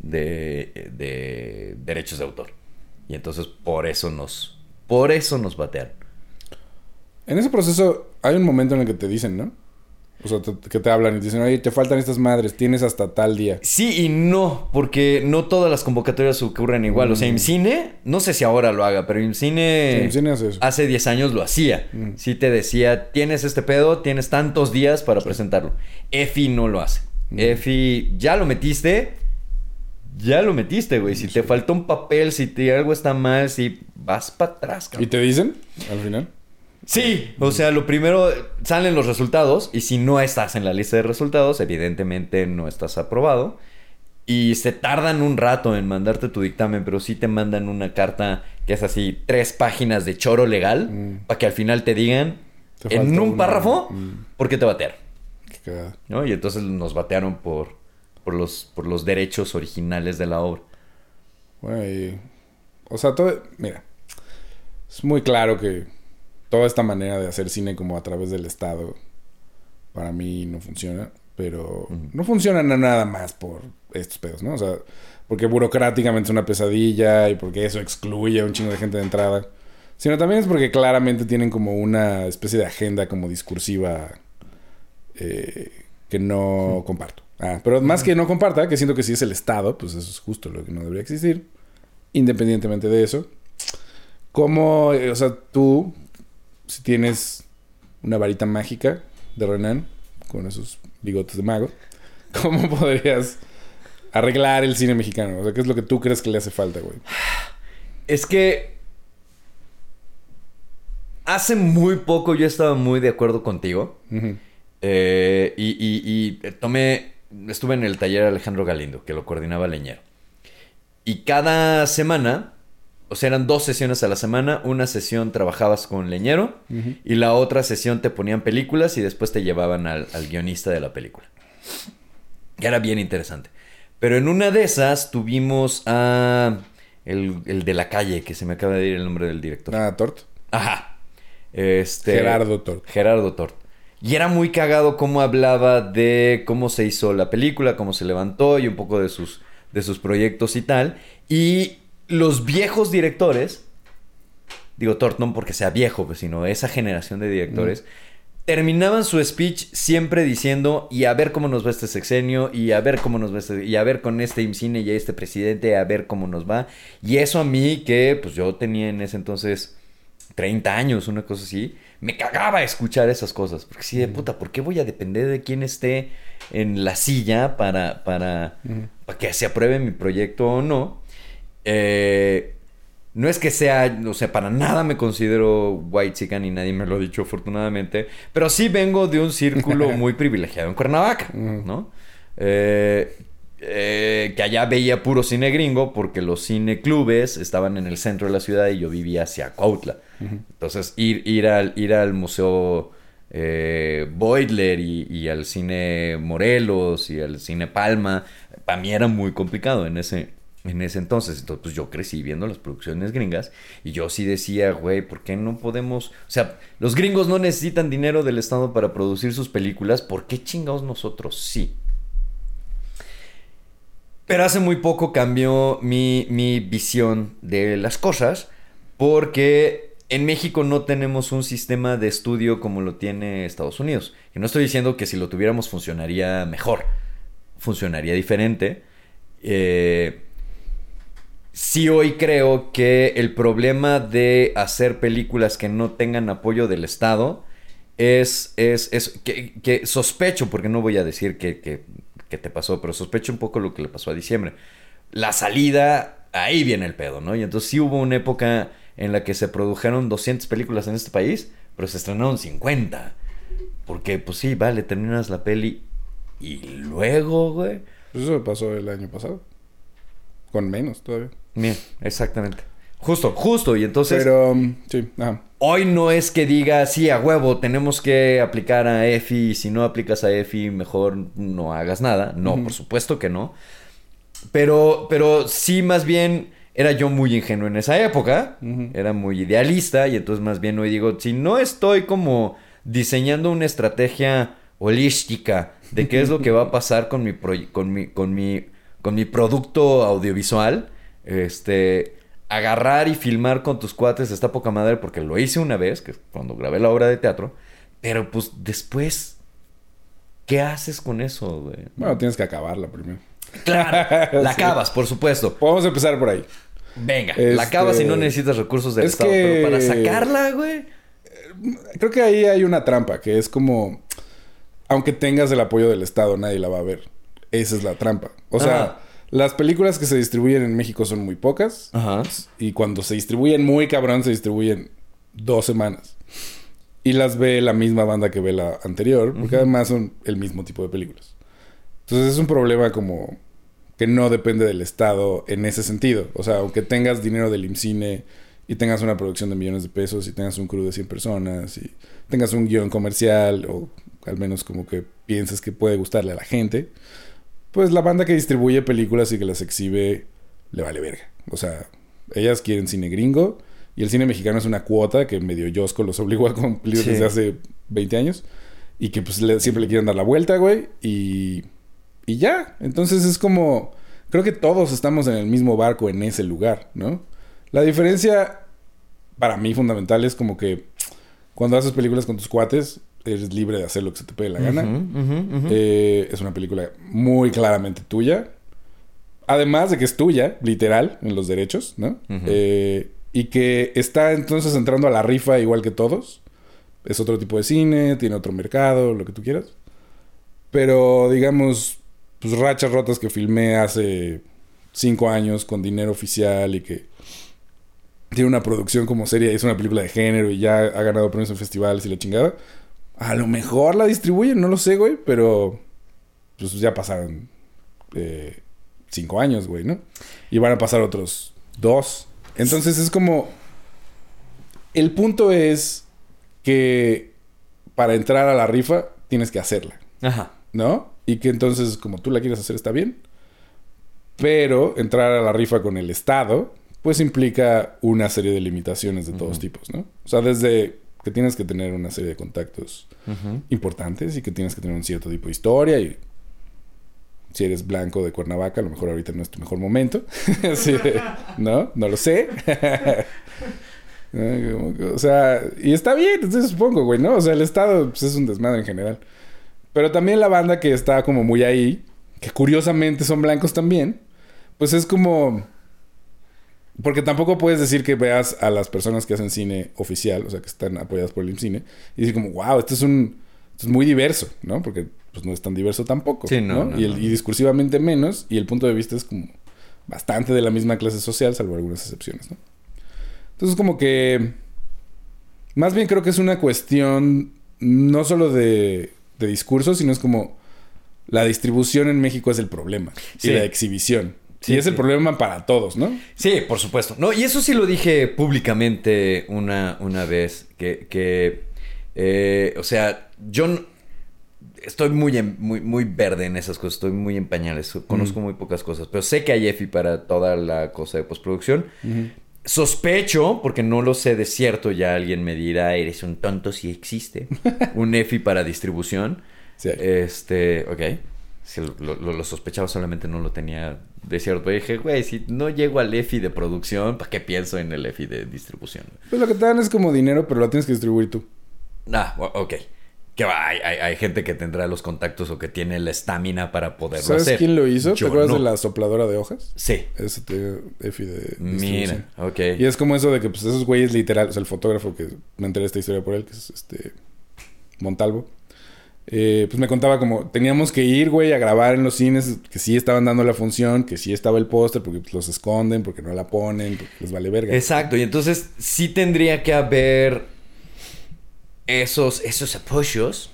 de, de derechos de autor. Y entonces por eso nos. Por eso nos batearon. En ese proceso hay un momento en el que te dicen, ¿no? O sea, te- que te hablan y te dicen, oye, te faltan estas madres, tienes hasta tal día. Sí y no, porque no todas las convocatorias ocurren igual. O sea, Mm. IMCINE, no sé si ahora lo haga, pero IMCINE, Sí, IMCINE hace eso. hace 10 años lo hacía. Mm. Sí te decía, tienes este pedo, tienes tantos días para presentarlo. EFI no lo hace. Mm. EFI, ya lo metiste, ya lo metiste, güey. Si te faltó un papel, si te, algo está mal, si vas para atrás, ¿Y cabrón. te dicen al final? Sí, o sea, lo primero salen los resultados y si no estás en la lista de resultados, evidentemente no estás aprobado. Y se tardan un rato en mandarte tu dictamen, pero sí te mandan una carta que es así, tres páginas de choro legal, Mm. para que al final te digan Te en un una- párrafo Mm. por qué te batearon. ¿no? Y entonces nos batearon por, por, los, por los derechos originales de la obra. Bueno, y- O sea, todo... Mira, es muy claro que toda esta manera de hacer cine como a través del Estado, para mí no funciona. Pero Ujú. no funciona na- nada más por estos pedos, ¿no? O sea, porque burocráticamente es una pesadilla y porque eso excluye a un chingo de gente de entrada. Sino también es porque claramente tienen como una especie de agenda como discursiva eh, que no comparto. Ah, pero más que no comparta, que siento que si es el Estado, pues eso es justo lo que no debería existir. Independientemente de eso. ¿Cómo, eh, o sea, tú, si tienes una varita mágica de Renan, con esos bigotes de mago, ¿cómo podrías arreglar el cine mexicano? O sea, ¿qué es lo que tú crees que le hace falta, güey? Es que hace muy poco yo estaba muy de acuerdo contigo. Eh, y, y- y tomé, estuve en el taller Alejandro Galindo, que lo coordinaba Leñero. Y cada semana, o sea, eran dos sesiones a la semana, una sesión trabajabas con Leñero y la otra sesión te ponían películas y después te llevaban al, al guionista de la película. Y era bien interesante. Pero en una de esas tuvimos a el, el de la calle, que se me acaba de ir el nombre del director. Ah, Tort. Ajá. Este, Gerardo Tort. Gerardo Tort. Y era muy cagado cómo hablaba de cómo se hizo la película, cómo se levantó y un poco de sus, de sus proyectos y tal. Y los viejos directores, digo Tort no porque sea viejo, pues, sino esa generación de directores, terminaban su speech siempre diciendo, y a ver cómo nos va este sexenio, y a ver cómo nos va este, y a ver con este IMCINE y este presidente, a ver cómo nos va. Y eso a mí, que pues yo tenía en ese entonces 30 años, una cosa así, me cagaba escuchar esas cosas. Porque sí, de puta, ¿por qué voy a depender de quién esté en la silla para, para, para que se apruebe mi proyecto o no? Eh, no es que sea, o sea, para nada me considero white chican y nadie me lo ha dicho afortunadamente, pero sí vengo de un círculo muy privilegiado en Cuernavaca, ¿no? Eh, eh, que allá veía puro cine gringo porque los cineclubes estaban en el centro de la ciudad y yo vivía hacia Cuautla. Entonces, ir, ir, al, ir al museo eh, Beutler y, y al cine Morelos y al cine Palma, para mí era muy complicado en ese, en ese entonces. Entonces, pues yo crecí viendo las producciones gringas y yo sí decía, güey, ¿por qué no podemos? O sea, los gringos no necesitan dinero del Estado para producir sus películas, ¿por qué chingados nosotros sí? Pero hace muy poco cambió mi, mi visión de las cosas porque en México no tenemos un sistema de estudio como lo tiene Estados Unidos. Y no estoy diciendo que si lo tuviéramos funcionaría mejor, funcionaría diferente. Eh, sí hoy creo que el problema de hacer películas que no tengan apoyo del Estado es, es, es que, sospecho, porque no voy a decir que, que, que te pasó, pero sospecho un poco lo que le pasó a diciembre. La salida, ahí viene el pedo, ¿no? Y entonces sí hubo una época en la que se produjeron 200 películas en este país, pero se estrenaron 50. Porque, pues sí, vale, terminas la peli y luego, güey. Pues eso pasó el año pasado. Con menos todavía. Bien, exactamente. Justo, justo. Y entonces, Pero, um, sí, ajá. hoy no es que diga, sí, a huevo, tenemos que aplicar a EFI. Y si no aplicas a EFI, mejor no hagas nada. No, por supuesto que no. Pero, pero sí, más bien, era yo muy ingenuo en esa época. Era muy idealista. Y entonces, más bien, hoy digo, si no estoy como diseñando una estrategia holística de qué es lo que va a pasar con mi, con mi, con mi, con mi producto audiovisual, este, agarrar y filmar con tus cuates está poca madre porque lo hice una vez, que es cuando grabé la obra de teatro, pero pues después, ¿qué haces con eso, güey? Bueno, tienes que acabarla primero. Claro, la Sí. acabas, por supuesto. Podemos empezar por ahí. Venga, Este- la acabas y no necesitas recursos del Es Estado, que- pero para sacarla, güey. Creo que ahí hay una trampa, que es como... Aunque tengas el apoyo del Estado, nadie la va a ver. Esa es la trampa. O sea, Ajá. Las películas que se distribuyen en México son muy pocas. Ajá. Y cuando se distribuyen muy cabrón, se distribuyen dos semanas. Y las ve la misma banda que ve la anterior, porque además son el mismo tipo de películas. Entonces es un problema como que no depende del Estado en ese sentido. O sea, aunque tengas dinero del IMCINE y tengas una producción de millones de pesos y tengas un crew de 100 personas y tengas un guion comercial o al menos como que pienses que puede gustarle a la gente, pues la banda que distribuye películas y que las exhibe le vale verga. O sea, ellas quieren cine gringo y el cine mexicano es una cuota que medio Yosco los obligó a cumplir Sí. desde hace 20 años y que pues le- siempre le quieren dar la vuelta, güey, y, y ya. Entonces es como, creo que todos estamos en el mismo barco en ese lugar, ¿no? La diferencia para mí fundamental es como que cuando haces películas con tus cuates, eres libre de hacer lo que se te pegue la gana. Eh, es una película muy claramente tuya. Además de que es tuya, literal, en los derechos, ¿no? Eh, y que está entonces entrando a la rifa igual que todos. Es otro tipo de cine, tiene otro mercado, lo que tú quieras. Pero, digamos, pues rachas rotas que filmé hace cinco años con dinero oficial y que tiene una producción como serie, es una película de género y ya ha ganado premios en festivales y la chingada. A lo mejor la distribuyen, no lo sé, güey, pero pues ya pasaron eh, cinco años, güey, ¿no? Y van a pasar otros dos. Entonces es como... El punto es que para entrar a la rifa tienes que hacerla, Ajá. ¿no? Y que entonces como tú la quieres hacer está bien, Pero entrar a la rifa con el Estado, pues implica una serie de limitaciones de todos tipos, ¿no? O sea, desde que tienes que tener una serie de contactos importantes y que tienes que tener un cierto tipo de historia y si eres blanco de Cuernavaca, a lo mejor ahorita no es tu mejor momento. ¿No? No lo sé. o sea, y está bien, entonces supongo, güey, ¿no? O sea, el Estado pues, es un desmadre en general. Pero también la banda que está como muy ahí, que curiosamente son blancos también, pues es como... Porque tampoco puedes decir que veas a las personas que hacen cine oficial, o sea, que están apoyadas por el cine, y decir como, wow, esto es un... Esto es muy diverso, ¿no? Porque pues no es tan diverso tampoco. Sí, no, y, y, discursivamente menos, y el punto de vista es como bastante de la misma clase social, salvo algunas excepciones, ¿no? Entonces, como que. Más bien creo que es una cuestión no solo de, de discurso, sino es como la distribución en México es el problema. Y la exhibición. Sí, y es el problema para todos, ¿no? Sí, por supuesto. No, y eso sí lo dije públicamente una, una vez. Que, que eh, o sea, yo estoy muy, muy, muy verde en esas cosas, estoy muy en pañales, conozco muy pocas cosas, pero sé que hay EFI para toda la cosa de postproducción. Sospecho, porque no lo sé de cierto, ya alguien me dirá, eres un tonto si existe, un EFI para distribución. Sí. Este, ok. Si lo, sospechaba, solamente no lo tenía de cierto. Pero dije, güey, si no llego al EFI de producción, ¿para qué pienso en el EFI de distribución? Pues lo que te dan es como dinero, pero lo tienes que distribuir tú. Ah, ok. Que hay, hay, gente que tendrá los contactos o que tiene la estamina para poderlo hacer. ¿Sabes quién lo hizo? ¿Te acuerdas de la sopladora de hojas? Sí. Ese te, EFI de Mira, ok. Y es como eso de que pues esos güeyes literal, o sea, el fotógrafo que me enteré de esta historia por él, que es este Montalvo. Eh, pues me contaba como teníamos que ir, güey, a grabar en los cines, que sí estaban dando la función, que sí estaba el póster, porque pues, los esconden, porque no la ponen, porque les vale verga. Exacto, y entonces sí tendría que haber esos, esos apoyos,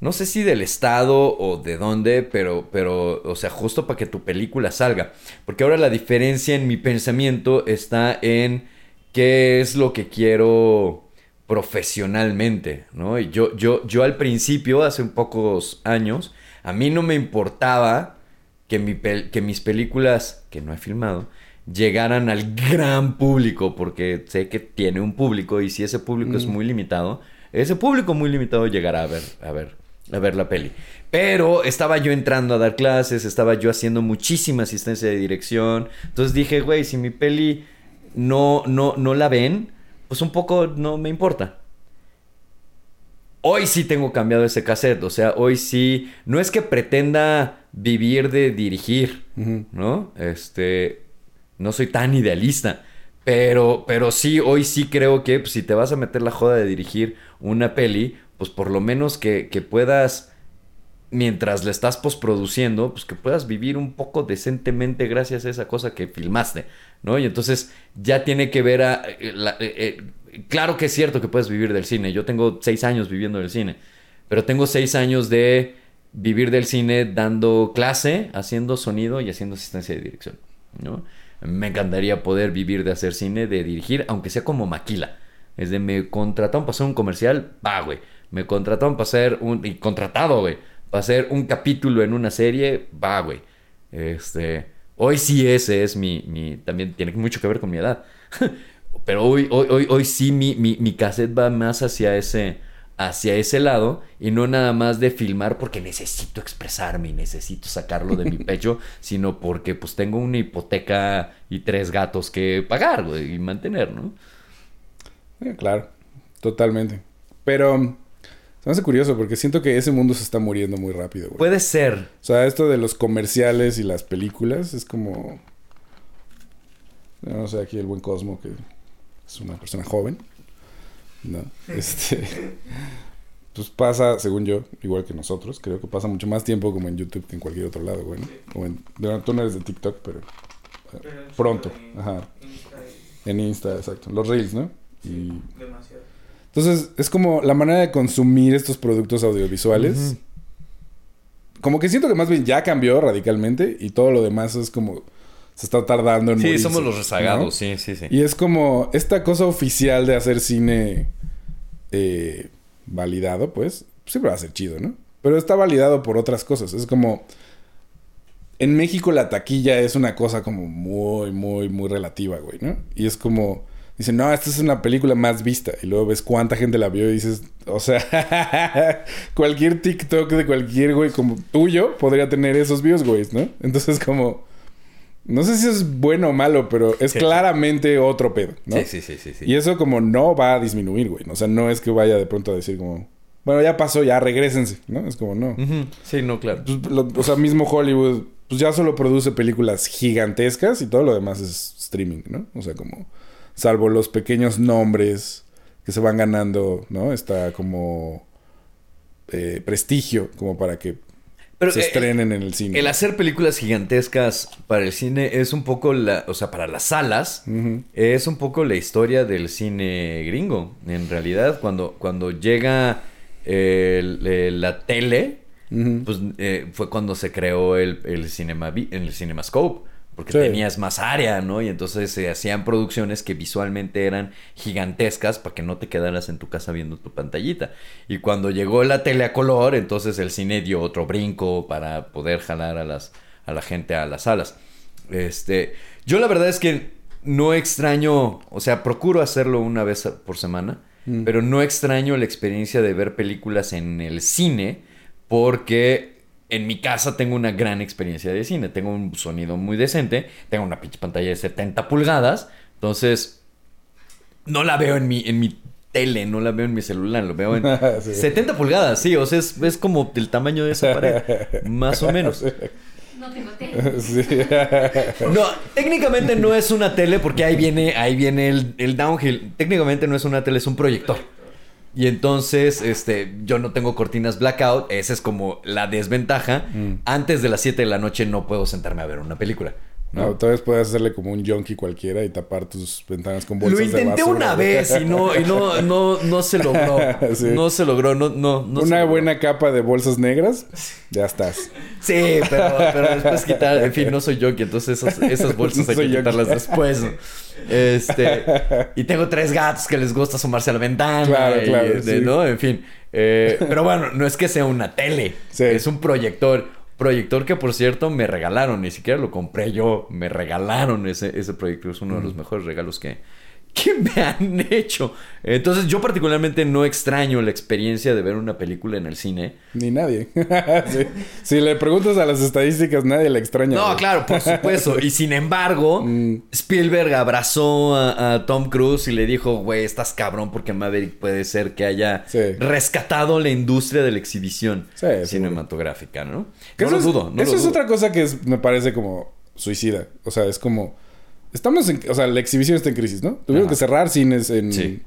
no sé si del Estado o de dónde, pero, pero, o sea, justo para que tu película salga. Porque ahora la diferencia en mi pensamiento está en qué es lo que quiero profesionalmente, ¿no? Y yo, yo, yo al principio, hace un pocos años, a mí no me importaba que, mi que mis películas, que no he filmado, llegaran al gran público, porque sé que tiene un público y si ese público es mm. muy limitado, ese público muy limitado llegará a ver, a ver, a ver la peli. Pero estaba yo entrando a dar clases, estaba yo haciendo muchísima asistencia de dirección. Entonces dije, güey, si mi peli no, no, no la ven, pues un poco no me importa. Hoy sí tengo cambiado ese cassette, o sea, hoy sí, no es que pretenda vivir de dirigir, ¿no? Este, no soy tan idealista, pero, pero sí, hoy sí creo que pues, si te vas a meter la joda de dirigir una peli, pues por lo menos que, puedas, mientras la estás postproduciendo, pues que puedas vivir un poco decentemente gracias a esa cosa que filmaste, ¿no? Y entonces ya tiene que ver a... Eh, eh, eh, claro que es cierto que puedes vivir del cine. Yo tengo seis años viviendo del cine, pero tengo seis años de vivir del cine dando clase, haciendo sonido y haciendo asistencia de dirección, ¿no? Me encantaría poder vivir de hacer cine, de dirigir, aunque sea como maquila. Es de me contrataron para hacer un comercial, va, güey. Me contrataron para hacer un. Y contratado, güey. Para hacer un capítulo en una serie, va, güey. Este. Hoy sí ese es mi, mi. También tiene mucho que ver con mi edad. Pero hoy, hoy, hoy, hoy sí mi, mi, mi cassette va más hacia ese hacia ese lado y no nada más de filmar porque necesito expresarme y necesito sacarlo de mi pecho, sino porque pues tengo una hipoteca y tres gatos que pagar y mantener, ¿no? claro, totalmente. Pero se me hace curioso porque siento que ese mundo se está muriendo muy rápido, güey. Puede ser. O sea, esto de los comerciales y las películas es como... No sé, aquí el buen Cosmo, que es una persona joven. ¿no? Este, pues pasa, según yo, igual que nosotros, creo que pasa mucho más tiempo como en YouTube que en cualquier otro lado, güey. ¿no? en, tú no eres de TikTok, pero, eh, pronto, en ajá. Insta En Insta, exacto. Los Reels, ¿no? y... Demasiado. Entonces, es como la manera de consumir estos productos audiovisuales. Como que siento que más bien ya cambió radicalmente y todo lo demás es como se está tardando en Sí, somos los rezagados, sí, sí, sí. Y es como esta cosa oficial de hacer cine eh, validado, pues, siempre va a ser chido, ¿no? Pero está validado por otras cosas. Es como en México la taquilla es una cosa como muy, muy, muy relativa, güey, ¿no? Y es como, dicen, no, esta es una película más vista. Y luego ves cuánta gente la vio y dices, o sea, cualquier TikTok de cualquier güey como tuyo podría tener esos views, güey, ¿no? Entonces como... No sé si es bueno o malo, pero es claramente otro pedo, ¿no? Sí, sí, sí, sí, sí. Y eso como no va a disminuir, güey. O sea, no es que vaya de pronto a decir como... Bueno, ya pasó, ya regresense, ¿no? Es como no. Sí, no, claro. Pues, lo- o sea, mismo Hollywood, pues ya solo produce películas gigantescas y todo lo demás es streaming, ¿no? O sea, como, salvo los pequeños nombres que se van ganando, ¿no? Está como eh, prestigio, como para que Pero, se eh, estrenen en el cine. El hacer películas gigantescas para el cine es un poco la, o sea, para las salas, es un poco la historia del cine gringo. En realidad, cuando, cuando llega el- el- la tele, pues eh, fue cuando se creó el, el, cinema, el CinemaScope. Porque Sí. tenías más área, ¿no? Y entonces se hacían producciones que visualmente eran gigantescas para que no te quedaras en tu casa viendo tu pantallita. Y cuando llegó la tele a color, entonces el cine dio otro brinco para poder jalar a, las, a la gente a las salas. Este, yo la verdad es que no extraño, o sea, procuro hacerlo una vez por semana, Mm. pero no extraño la experiencia de ver películas en el cine porque en mi casa tengo una gran experiencia de cine, tengo un sonido muy decente, tengo una pinche pantalla de 70 pulgadas, entonces no la veo en mi, en mi tele, no la veo en mi celular, lo veo en Sí. 70 pulgadas, sí, o sea, es, es como del tamaño de esa pared, más o menos. No tengo tele. Sí. No, técnicamente no es una tele porque ahí viene, ahí viene el, el downhill. Técnicamente no es una tele, es un proyector. Y entonces, este, yo no tengo cortinas blackout, esa es como la desventaja. Mm. Antes de las 7 de la noche no puedo sentarme a ver una película. ¿No? No, todavía puedes hacerle como un junkie cualquiera y tapar tus ventanas con Lo bolsas de intenté basura, una vez y no, y no, no, no se logró. Sí. No se logró, no, no, una logró. buena capa de bolsas negras, ya estás. Sí, pero, pero después quitar, en fin, no soy yo, entonces esas, esas bolsas hay que quitarlas después. Este, y tengo tres gatos que les gusta asomarse a la ventana. Claro, y, claro, de- sí. ¿no? En fin. eh, pero bueno, no es que sea una tele, Sí. es un proyector. Proyector que, por cierto, me regalaron, ni siquiera lo compré yo, me regalaron ese, ese proyector, es uno de los mejores regalos que, que me han hecho. Entonces, yo particularmente no extraño la experiencia de ver una película en el cine. Ni nadie. Si le preguntas a las estadísticas, nadie la extraña. No, claro, por supuesto. Y sin embargo, Mm. Spielberg abrazó a, a Tom Cruise y le dijo, güey, estás cabrón porque Maverick puede ser que haya Sí. rescatado la industria de la exhibición Sí, cinematográfica, ¿no? Que no eso lo dudo, no Eso lo es otra cosa que es- me parece como suicida. O sea, es como... Estamos en... O sea, la exhibición está en crisis, ¿no? Tuvieron Ajá. que cerrar cines en, Sí.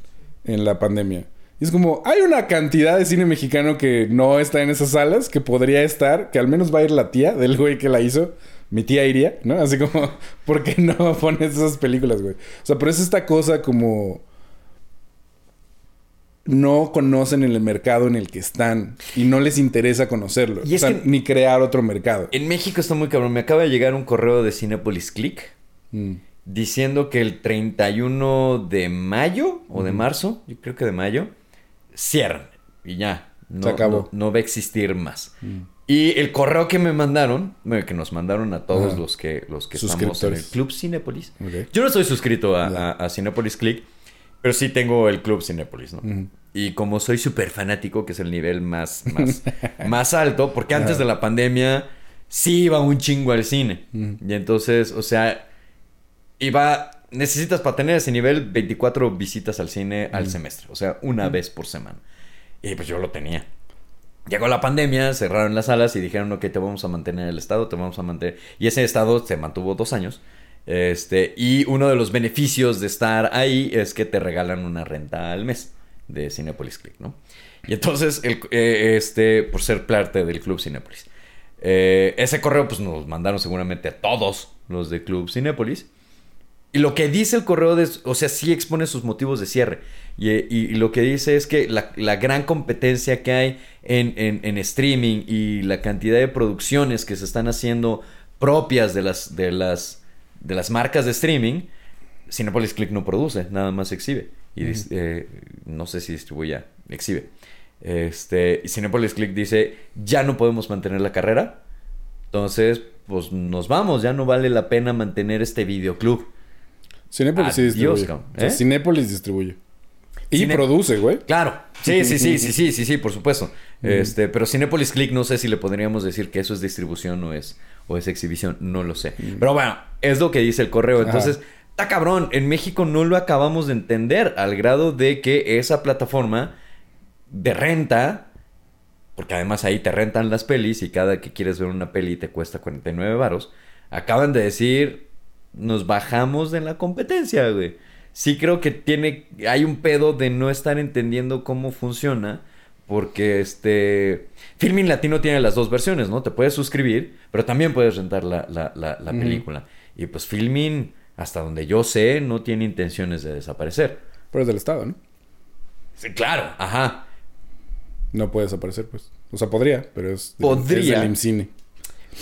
en la pandemia. Y es como... Hay una cantidad de cine mexicano que no está en esas salas, que podría estar, que al menos va a ir la tía del güey que la hizo. Mi tía iría, ¿no? Así como... ¿Por qué no pones esas películas, güey? O sea, pero es esta cosa como... No conocen el mercado en el que están y no les interesa conocerlo. Y o sea, ni crear otro mercado. En México está muy cabrón. Me acaba de llegar un correo de Cinepolis Click Mm. Diciendo que el 31 de mayo o de marzo, yo creo que de mayo, cierran. Y ya. No, Se acabó. No, no va a existir más. Y el correo que me mandaron, bueno, que nos mandaron a todos los que, los que estamos en el. Club Cinépolis. Yo no estoy suscrito a, Ya. a, a Cinépolis Click, pero sí tengo el Club Cinépolis, ¿no? Y como soy súper fanático, que es el nivel más, más, más alto, porque antes de la pandemia sí iba un chingo al cine. Y entonces, o sea, iba... Necesitas para tener ese nivel 24 visitas al cine al semestre, o sea, una vez por semana. Y pues yo lo tenía. Llegó la pandemia, cerraron las salas y dijeron, ok, te vamos a mantener el estado, te vamos a mantener... Y ese estado se mantuvo dos años. Este, y uno de los beneficios de estar ahí es que te regalan una renta al mes de Cinepolis Click, ¿no? Y entonces, el, eh, este, por ser parte del Club Cinepolis. eh, ese correo, pues nos mandaron seguramente a todos los de Club Cinepolis. Y lo que dice el correo, de, o sea, sí expone sus motivos de cierre. Y, y- y lo que dice es que la, la gran competencia que hay en, en- en streaming y la cantidad de producciones que se están haciendo propias de las, de las, de las marcas de streaming, Cinepolis Click no produce, nada más exhibe. Y eh, no sé si distribuye, exhibe. Este, y Cinepolis Click dice, ya no podemos mantener la carrera. Entonces, pues nos vamos, ya no vale la pena mantener este videoclub. Cinépolis sí distribuye. cabrón. O sea, ¿Eh? Cinépolis distribuye. Y Cine- produce, güey. Claro, sí, sí, sí, sí, sí, sí, sí, por supuesto. Este, pero Cinepolis Click no sé si le podríamos decir que eso es distribución o es, o es exhibición, no lo sé. Pero bueno, es lo que dice el correo. Entonces, está cabrón, en México no lo acabamos de entender al grado de que esa plataforma de renta, porque además ahí te rentan las pelis y cada que quieres ver una peli te cuesta 49 varos, acaban de decir, nos bajamos de la competencia, güey. Sí creo que tiene, hay un pedo de no estar entendiendo cómo funciona, porque este, Filmin Latino tiene las dos versiones, ¿no? Te puedes suscribir, pero también puedes rentar la, la, la, película. Y pues Filmin, hasta donde yo sé, no tiene intenciones de desaparecer. Pero es del Estado, ¿no? Sí, claro, ajá. No puede desaparecer, pues. O sea, podría, pero es, Podría. es del IMCINE.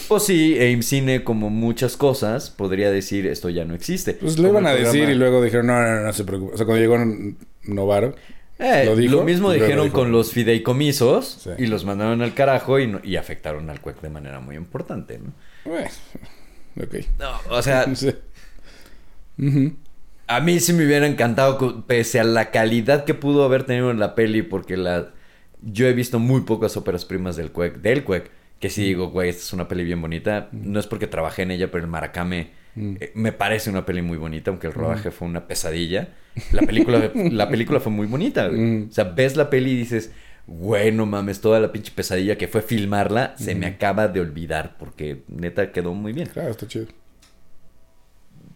Pues sí, AIMCine, como muchas cosas, podría decir esto ya no existe. Pues lo Como iban a decir y luego dijeron, no, no, no, no se preocupe. O sea, cuando llegó Novaro, Eh, lo lo, mismo dijeron dijo- con los fideicomisos Sí. y los mandaron al carajo y, no- y afectaron al CUEC de manera muy importante. ¿no? eh, ok. No, o sea, Sí. A mí sí me hubiera encantado, pese a la calidad que pudo haber tenido en la peli, porque la yo he visto muy pocas óperas primas del CUEC, del CUEC, que sí digo, güey, esta es una peli bien bonita. No es porque trabajé en ella, pero el Maracame Mm. eh, me parece una peli muy bonita, aunque el rodaje fue una pesadilla. La película, la película fue muy bonita, güey. Mm. O sea, ves la peli y dices, güey, no mames, toda la pinche pesadilla que fue filmarla se me acaba de olvidar, porque neta quedó muy bien. Claro, está chido.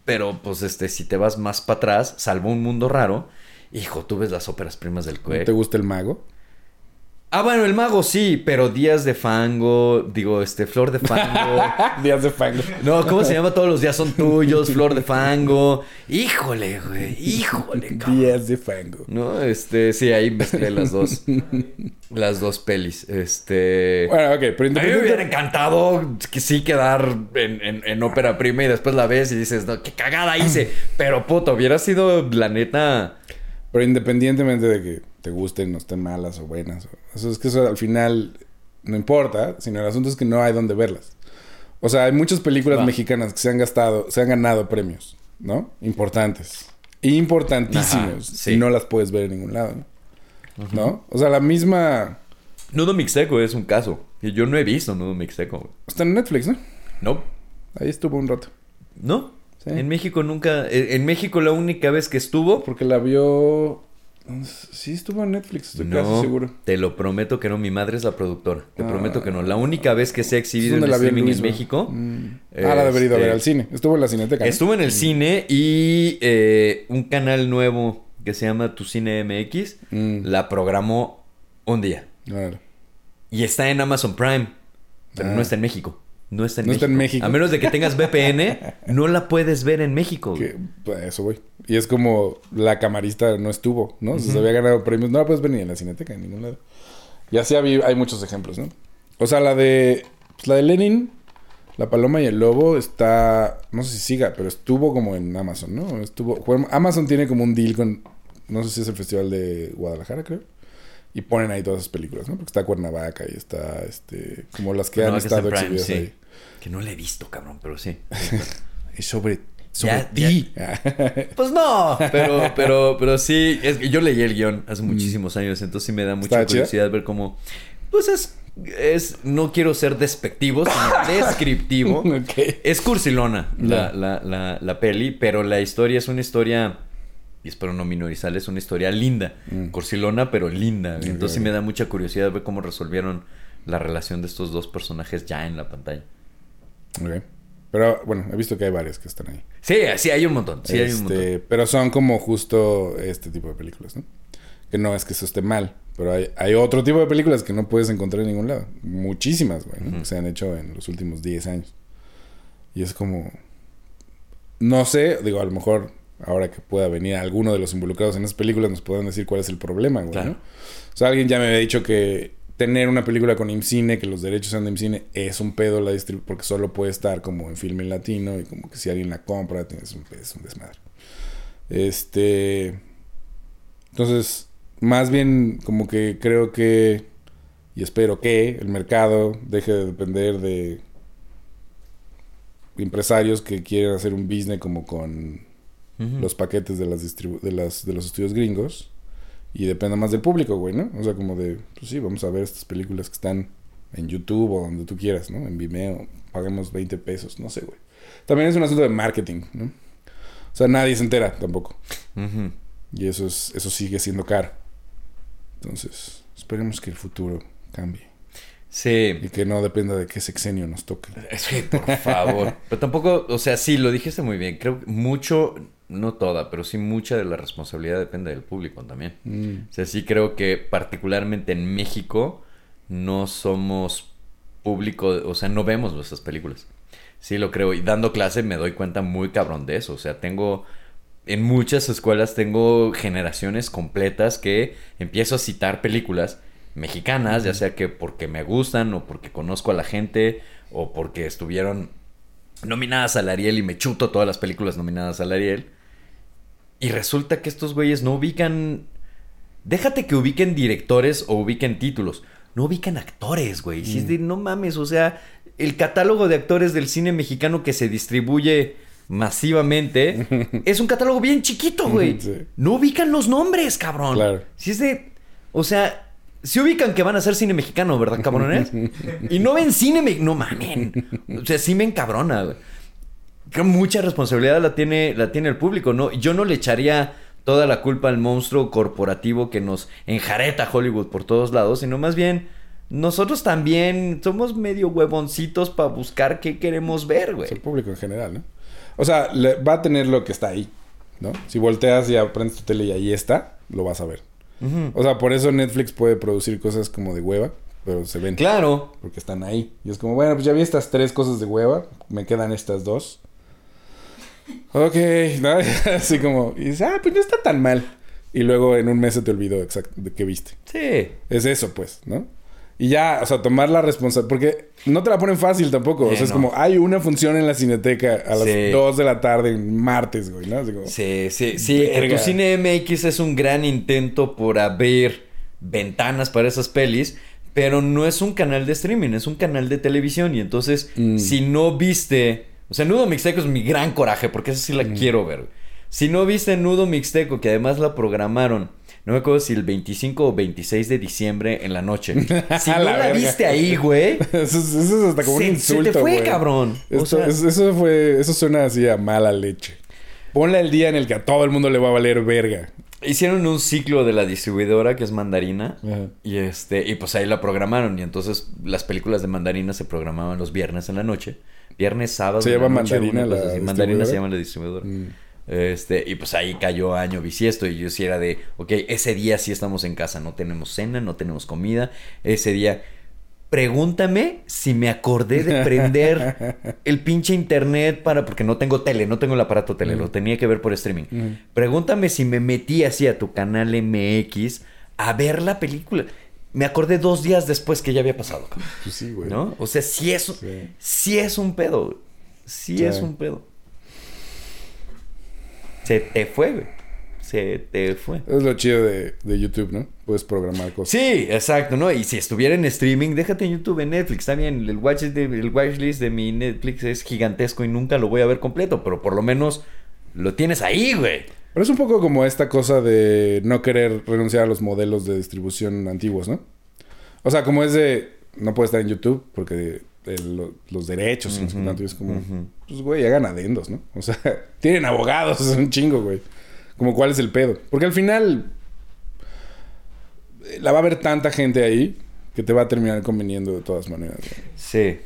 Pero, pues, este, si te vas más para atrás, salvo un mundo raro, hijo, tú ves las óperas primas del ¿No CUEC. te gusta el mago? Ah, bueno, el mago sí, pero Días de Fango, digo, este, Flor de Fango. Días de fango. No, ¿cómo se llama? Todos los días son tuyos, Flor de Fango. Híjole, güey, híjole, cabrón. Días de fango. No, este, sí, ahí mezclé las dos. las dos pelis. Este. Bueno, ok, pero a mí me hubiera encantado que sí quedar en, en- en ópera prima y después la ves y dices, no, qué cagada hice. Pero puto, hubiera sido la neta. Pero independientemente de que te gusten, no estén malas o buenas. o- Eso es que eso al final no importa, sino el asunto es que no hay donde verlas. O sea, hay muchas películas Va. mexicanas que se han gastado, se han ganado premios, ¿no? Importantes. Importantísimos. Ajá, sí. Y no las puedes ver en ningún lado, ¿no? ¿No? O sea, la misma... Nudo Mixteco es un caso. Yo no he visto Nudo Mixteco. Está en Netflix, ¿no? No. Ahí estuvo un rato. No. Sí. En México nunca. En en México la única vez que estuvo. Porque la vio... Sí, estuvo en Netflix, estoy casi No, seguro. te lo prometo que no. Mi madre es la productora. Te Ah. prometo que no. La única vez que se ha exhibido ¿Dónde en streaming en? México. Mm. Ah, la debería a ver este, al cine. Estuvo en la cineteca. ¿no? Estuvo en el cine y eh, un canal nuevo que se llama Tu Cine MX Mm. la programó un día. Órale. Y está en Amazon Prime, pero Ah. no está en México. No está en, No México. está en México. A menos de que tengas VPN, no la puedes ver en México. Que, pues, eso voy. Y es como la camarista no estuvo, ¿no? Se había ganado premios. No la puedes ver ni en la cineteca, en ningún lado. Y así hay muchos ejemplos, ¿no? O sea, la de. pues, la de Lenin, La Paloma y el Lobo está. No sé si siga, pero estuvo como en Amazon, ¿no? Estuvo. Amazon tiene como un deal con. No sé si es el Festival de Guadalajara, creo. Y ponen ahí todas esas películas, ¿no? Porque está Cuernavaca y está este. Como las que han estado exhibidas sí. ahí. Que no la he visto, cabrón, pero sí. Y sobre. Sobre ti. Pues no, pero, pero, pero sí, es que yo leí el guion hace muchísimos años, entonces sí me da mucha curiosidad ver cómo. Pues es, es, no quiero ser despectivo, sino descriptivo. Es cursilona la, la, la, la peli, pero la historia es una historia, y espero no minorizar, es una historia linda. Mm. Cursilona, pero linda. Entonces sí Ok. me da mucha curiosidad ver cómo resolvieron la relación de estos dos personajes ya en la pantalla. Ok. Pero bueno, he visto que hay varias que están ahí. Sí, sí, hay un montón. Sí, hay un montón. Este, pero son como justo este tipo de películas, ¿no? Que no es que eso esté mal, pero hay, hay otro tipo de películas que no puedes encontrar en ningún lado. Muchísimas, güey. Que se han hecho en los últimos 10 años. Y es como... No sé, digo, a lo mejor ahora que pueda venir alguno de los involucrados en esas películas nos puedan decir cuál es el problema, güey, Claro. ¿no? O sea, alguien ya me había dicho que tener una película con IMCINE, que los derechos sean de IMCINE, es un pedo la distribución, porque solo puede estar como en filme latino y como que si alguien la compra, es un, es un desmadre. Este. Entonces, más bien como que creo que, y espero que el mercado deje de depender de empresarios que quieren hacer un business como con los paquetes de las, de las de los estudios gringos y depende más del público, güey, ¿no? O sea, como de, pues sí, vamos a ver estas películas que están en YouTube o donde tú quieras, ¿no? En Vimeo, paguemos 20 pesos, no sé, güey. También es un asunto de marketing, ¿no? O sea, nadie se entera tampoco. Y eso es eso sigue siendo caro. Entonces, esperemos que el futuro cambie Sí. y que no dependa de qué sexenio nos toque. Sí, por favor. Pero tampoco, o sea, sí, lo dijiste muy bien. Creo que mucho, no toda, pero sí mucha de la responsabilidad depende del público también. Mm. O sea, sí creo que particularmente en México no somos público, o sea, no vemos nuestras películas. Sí, lo creo. Y dando clase me doy cuenta muy cabrón de eso. O sea, tengo, en muchas escuelas tengo generaciones completas que empiezo a citar películas mexicanas, ya sea que porque me gustan o porque conozco a la gente o porque estuvieron nominadas al Ariel y me chuto todas las películas nominadas al Ariel. Y resulta que estos güeyes no ubican. Déjate que ubiquen directores o ubiquen títulos. No ubican actores, güey. Si es de no mames, o sea, el catálogo de actores del cine mexicano que se distribuye masivamente es un catálogo bien chiquito, güey. Sí. No ubican los nombres, cabrón. Claro. Si es de. O sea, si ubican que van a hacer cine mexicano, ¿verdad, cabrones? y no ven cine me... No mamen. O sea, sí me encabrona, güey. Que mucha responsabilidad la tiene, la tiene el público, ¿no? Yo no le echaría toda la culpa al monstruo corporativo que nos enjareta Hollywood por todos lados, sino más bien nosotros también somos medio huevoncitos para buscar qué queremos ver, güey. El público en general, ¿no? O sea, le- va a tener lo que está ahí, ¿no? Si volteas y aprendes tu tele y ahí está, lo vas a ver. O sea, por eso Netflix puede producir cosas como de hueva, pero se ven. Claro. Porque están ahí. Y es como, bueno, pues ya vi estas tres cosas de hueva, me quedan estas dos. Ok, ¿no? así como, y dices, ah, pues no está tan mal. Y luego en un mes se te olvidó exacto de qué viste. Sí. Es eso, pues, ¿no? Y ya, o sea, tomar la responsabilidad. Porque no te la ponen fácil tampoco. o sea, es no. como, hay una función en la cineteca a las Sí. 2 de la tarde en martes, güey, ¿no? Como, Sí, sí, sí. Tu cine MX es un gran intento por abrir ventanas para esas pelis, pero no es un canal de streaming, es un canal de televisión. Y entonces, Mm. si no viste. O sea, Nudo Mixteco es mi gran coraje, porque esa sí Mm. la quiero ver. Si no viste Nudo Mixteco, que además la programaron. No me acuerdo si el 25 o 26 de diciembre en la noche. Si no La viste ahí, güey. Eso, es- eso es hasta como Se- un se te insulto, fue, güey. cabrón. O Esto- sea- eso fue... Eso suena así a mala leche. Ponle el día en el que a todo el mundo le va a valer verga. Hicieron un ciclo de la distribuidora que es Mandarina. Ajá. Y este, y pues ahí la programaron. Y entonces las películas de Mandarina se programaban los viernes en la noche. Viernes, sábado. ¿Se llama Mandarina la así. Mandarina se llama la distribuidora. Mm. Este, y pues ahí cayó año bisiesto. Y yo sí era de, ok, ese día sí estamos en casa. No tenemos cena, no tenemos comida. Ese día. Pregúntame si me acordé de prender el pinche internet para. Porque no tengo tele, no tengo el aparato tele, lo tenía que ver por streaming. Mm. Pregúntame si me metí así a tu canal MX a ver la película. Me acordé dos días después que ya había pasado, Pues sí, güey. ¿no? O sea, sí es, Sí. sí es un pedo. güey. Sí, Sí. es un pedo. Se te fue, güey. Se te fue. Es lo chido de, de YouTube, ¿no? Puedes programar cosas. Sí, exacto, ¿no? Y si estuviera en streaming, déjate en YouTube, en Netflix, está bien. El, watch de, el watchlist de mi Netflix es gigantesco y nunca lo voy a ver completo, pero por lo menos lo tienes ahí, güey. Pero es un poco como esta cosa de no querer renunciar a los modelos de distribución antiguos, ¿no? O sea, como es de... No puede estar en YouTube porque el- los derechos tanto, y es como... Pues, güey, hagan adendos, ¿no? O sea, tienen abogados, es un chingo, güey. Como cuál es el pedo. Porque al final... eh, La va a haber tanta gente ahí que te va a terminar conveniendo de todas maneras, güey, Sí.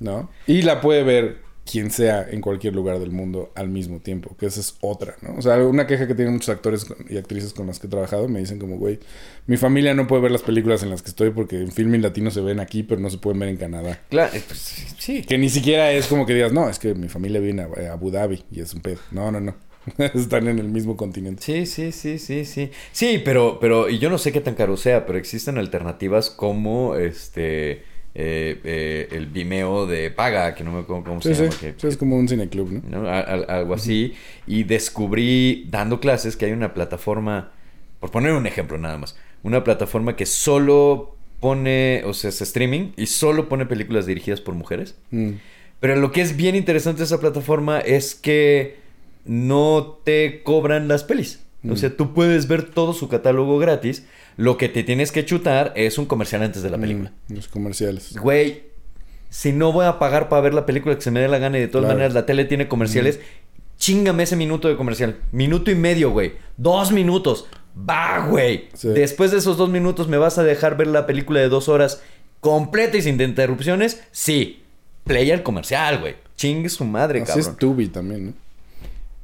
¿no? Y la puede ver quien sea en cualquier lugar del mundo al mismo tiempo, que esa es otra, ¿no? O sea, una queja que tienen muchos actores y actrices con las que he trabajado me dicen como, güey, mi familia no puede ver las películas en las que estoy porque en Filming Latino se ven aquí, pero no se pueden ver en Canadá. Claro, eh, pues, sí. Que ni siquiera es como que digas, no, es que mi familia viene a, a Abu Dhabi y es un pedo. No, no, no. Están en el mismo continente. Sí, sí, sí, sí, sí. Sí, pero, pero, y yo no sé qué tan caro sea, pero existen alternativas como este eh, eh, el Vimeo de paga, que no me acuerdo cómo Sí, se sí. llama. que- es como un cineclub, ¿no? algo así. Y descubrí, dando clases, que hay una plataforma, por poner un ejemplo nada más, una plataforma que solo pone, o sea, es streaming y solo pone películas dirigidas por mujeres. Mm. Pero lo que es bien interesante de esa plataforma es que no te cobran las pelis. O Mm. sea, tú puedes ver todo su catálogo gratis. Lo que te tienes que chutar es un comercial antes de la película. Mm, los comerciales. Güey, si no voy a pagar para ver la película que se me dé la gana y de todas Claro. maneras la tele tiene comerciales, chingame ese minuto de comercial. Minuto y medio, güey. Dos minutos. Va, güey. Sí. Después de esos dos minutos, ¿me vas a dejar ver la película de dos horas completa y sin interrupciones? Sí. Play el comercial, güey. Chingue su madre, Así cabrón. es Tubi también, ¿no?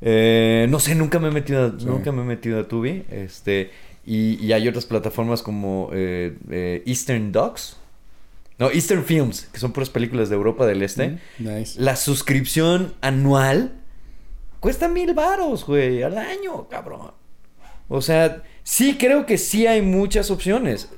Eh, no sé, nunca me he metido a, Sí. nunca me he metido a Tubi. Este, y, y hay otras plataformas como eh, eh, Eastern Docs. No, Eastern Films, que son puras películas de Europa del Este. Mm, Nice. La suscripción anual cuesta mil varos, güey, al año, cabrón. O sea, sí creo que sí hay muchas opciones.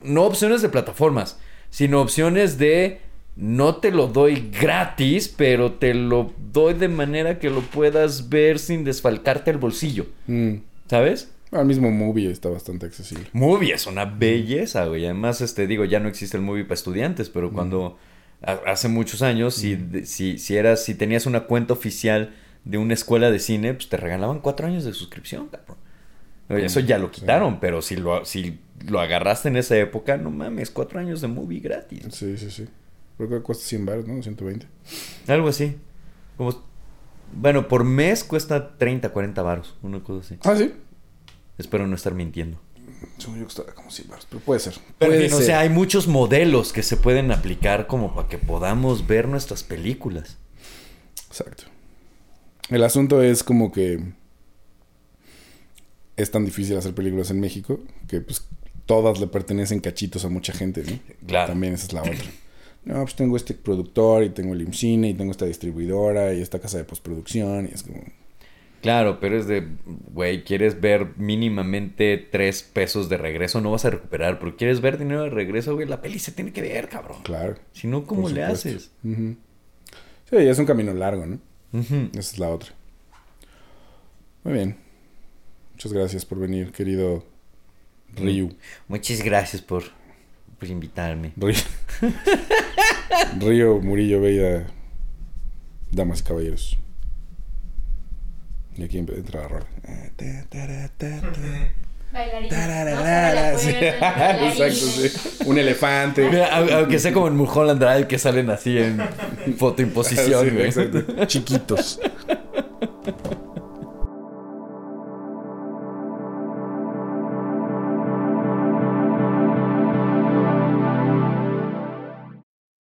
No opciones de plataformas, sino opciones de no te lo doy gratis, pero te lo doy de manera que lo puedas ver sin desfalcarte el bolsillo. Mm. ¿Sabes? Al mismo movie está bastante accesible. Movie es una belleza, güey. Además, este, digo, ya no existe el movie para estudiantes, pero cuando hace muchos años, si, si, si eras, si tenías una cuenta oficial de una escuela de cine, pues te regalaban cuatro años de suscripción, cabrón. Oye, Eso ya lo quitaron, pero si lo, si lo agarraste en esa época, no mames, cuatro años de movie gratis. Sí, sí, sí. Creo que cuesta 100 baros, ¿no? 120. Algo así. Como, bueno, por mes cuesta 30, 40 varos, una cosa así. Ah, sí. Espero no estar mintiendo. Según yo costaba como 100 baros, pero puede ser. Pero puede o sea, hay muchos modelos que se pueden aplicar como para que podamos ver nuestras películas. Exacto. El asunto es como que es tan difícil hacer películas en México que pues todas le pertenecen cachitos a mucha gente, ¿no? Claro. También esa es la otra. No, pues tengo este productor y tengo el IMCINE y tengo esta distribuidora y esta casa de postproducción y es como... Claro, pero es de, güey, quieres ver mínimamente tres pesos de regreso, no vas a recuperar, pero quieres ver dinero de regreso, güey, la peli se tiene que ver, cabrón. Claro. Si no, ¿cómo le haces? Sí, es un camino largo, ¿no? Ujú. Esa es la otra. Muy bien. Muchas gracias por venir, querido Ryu. Muchas gracias por, por invitarme. Río. Río Murillo Veida, damas y caballeros. Y aquí entra la rola. Bailarina. Exacto, sí. Un elefante. Mira, aunque sea como en Mulholland Drive que salen así en fotoimposición, Sí. Chiquitos.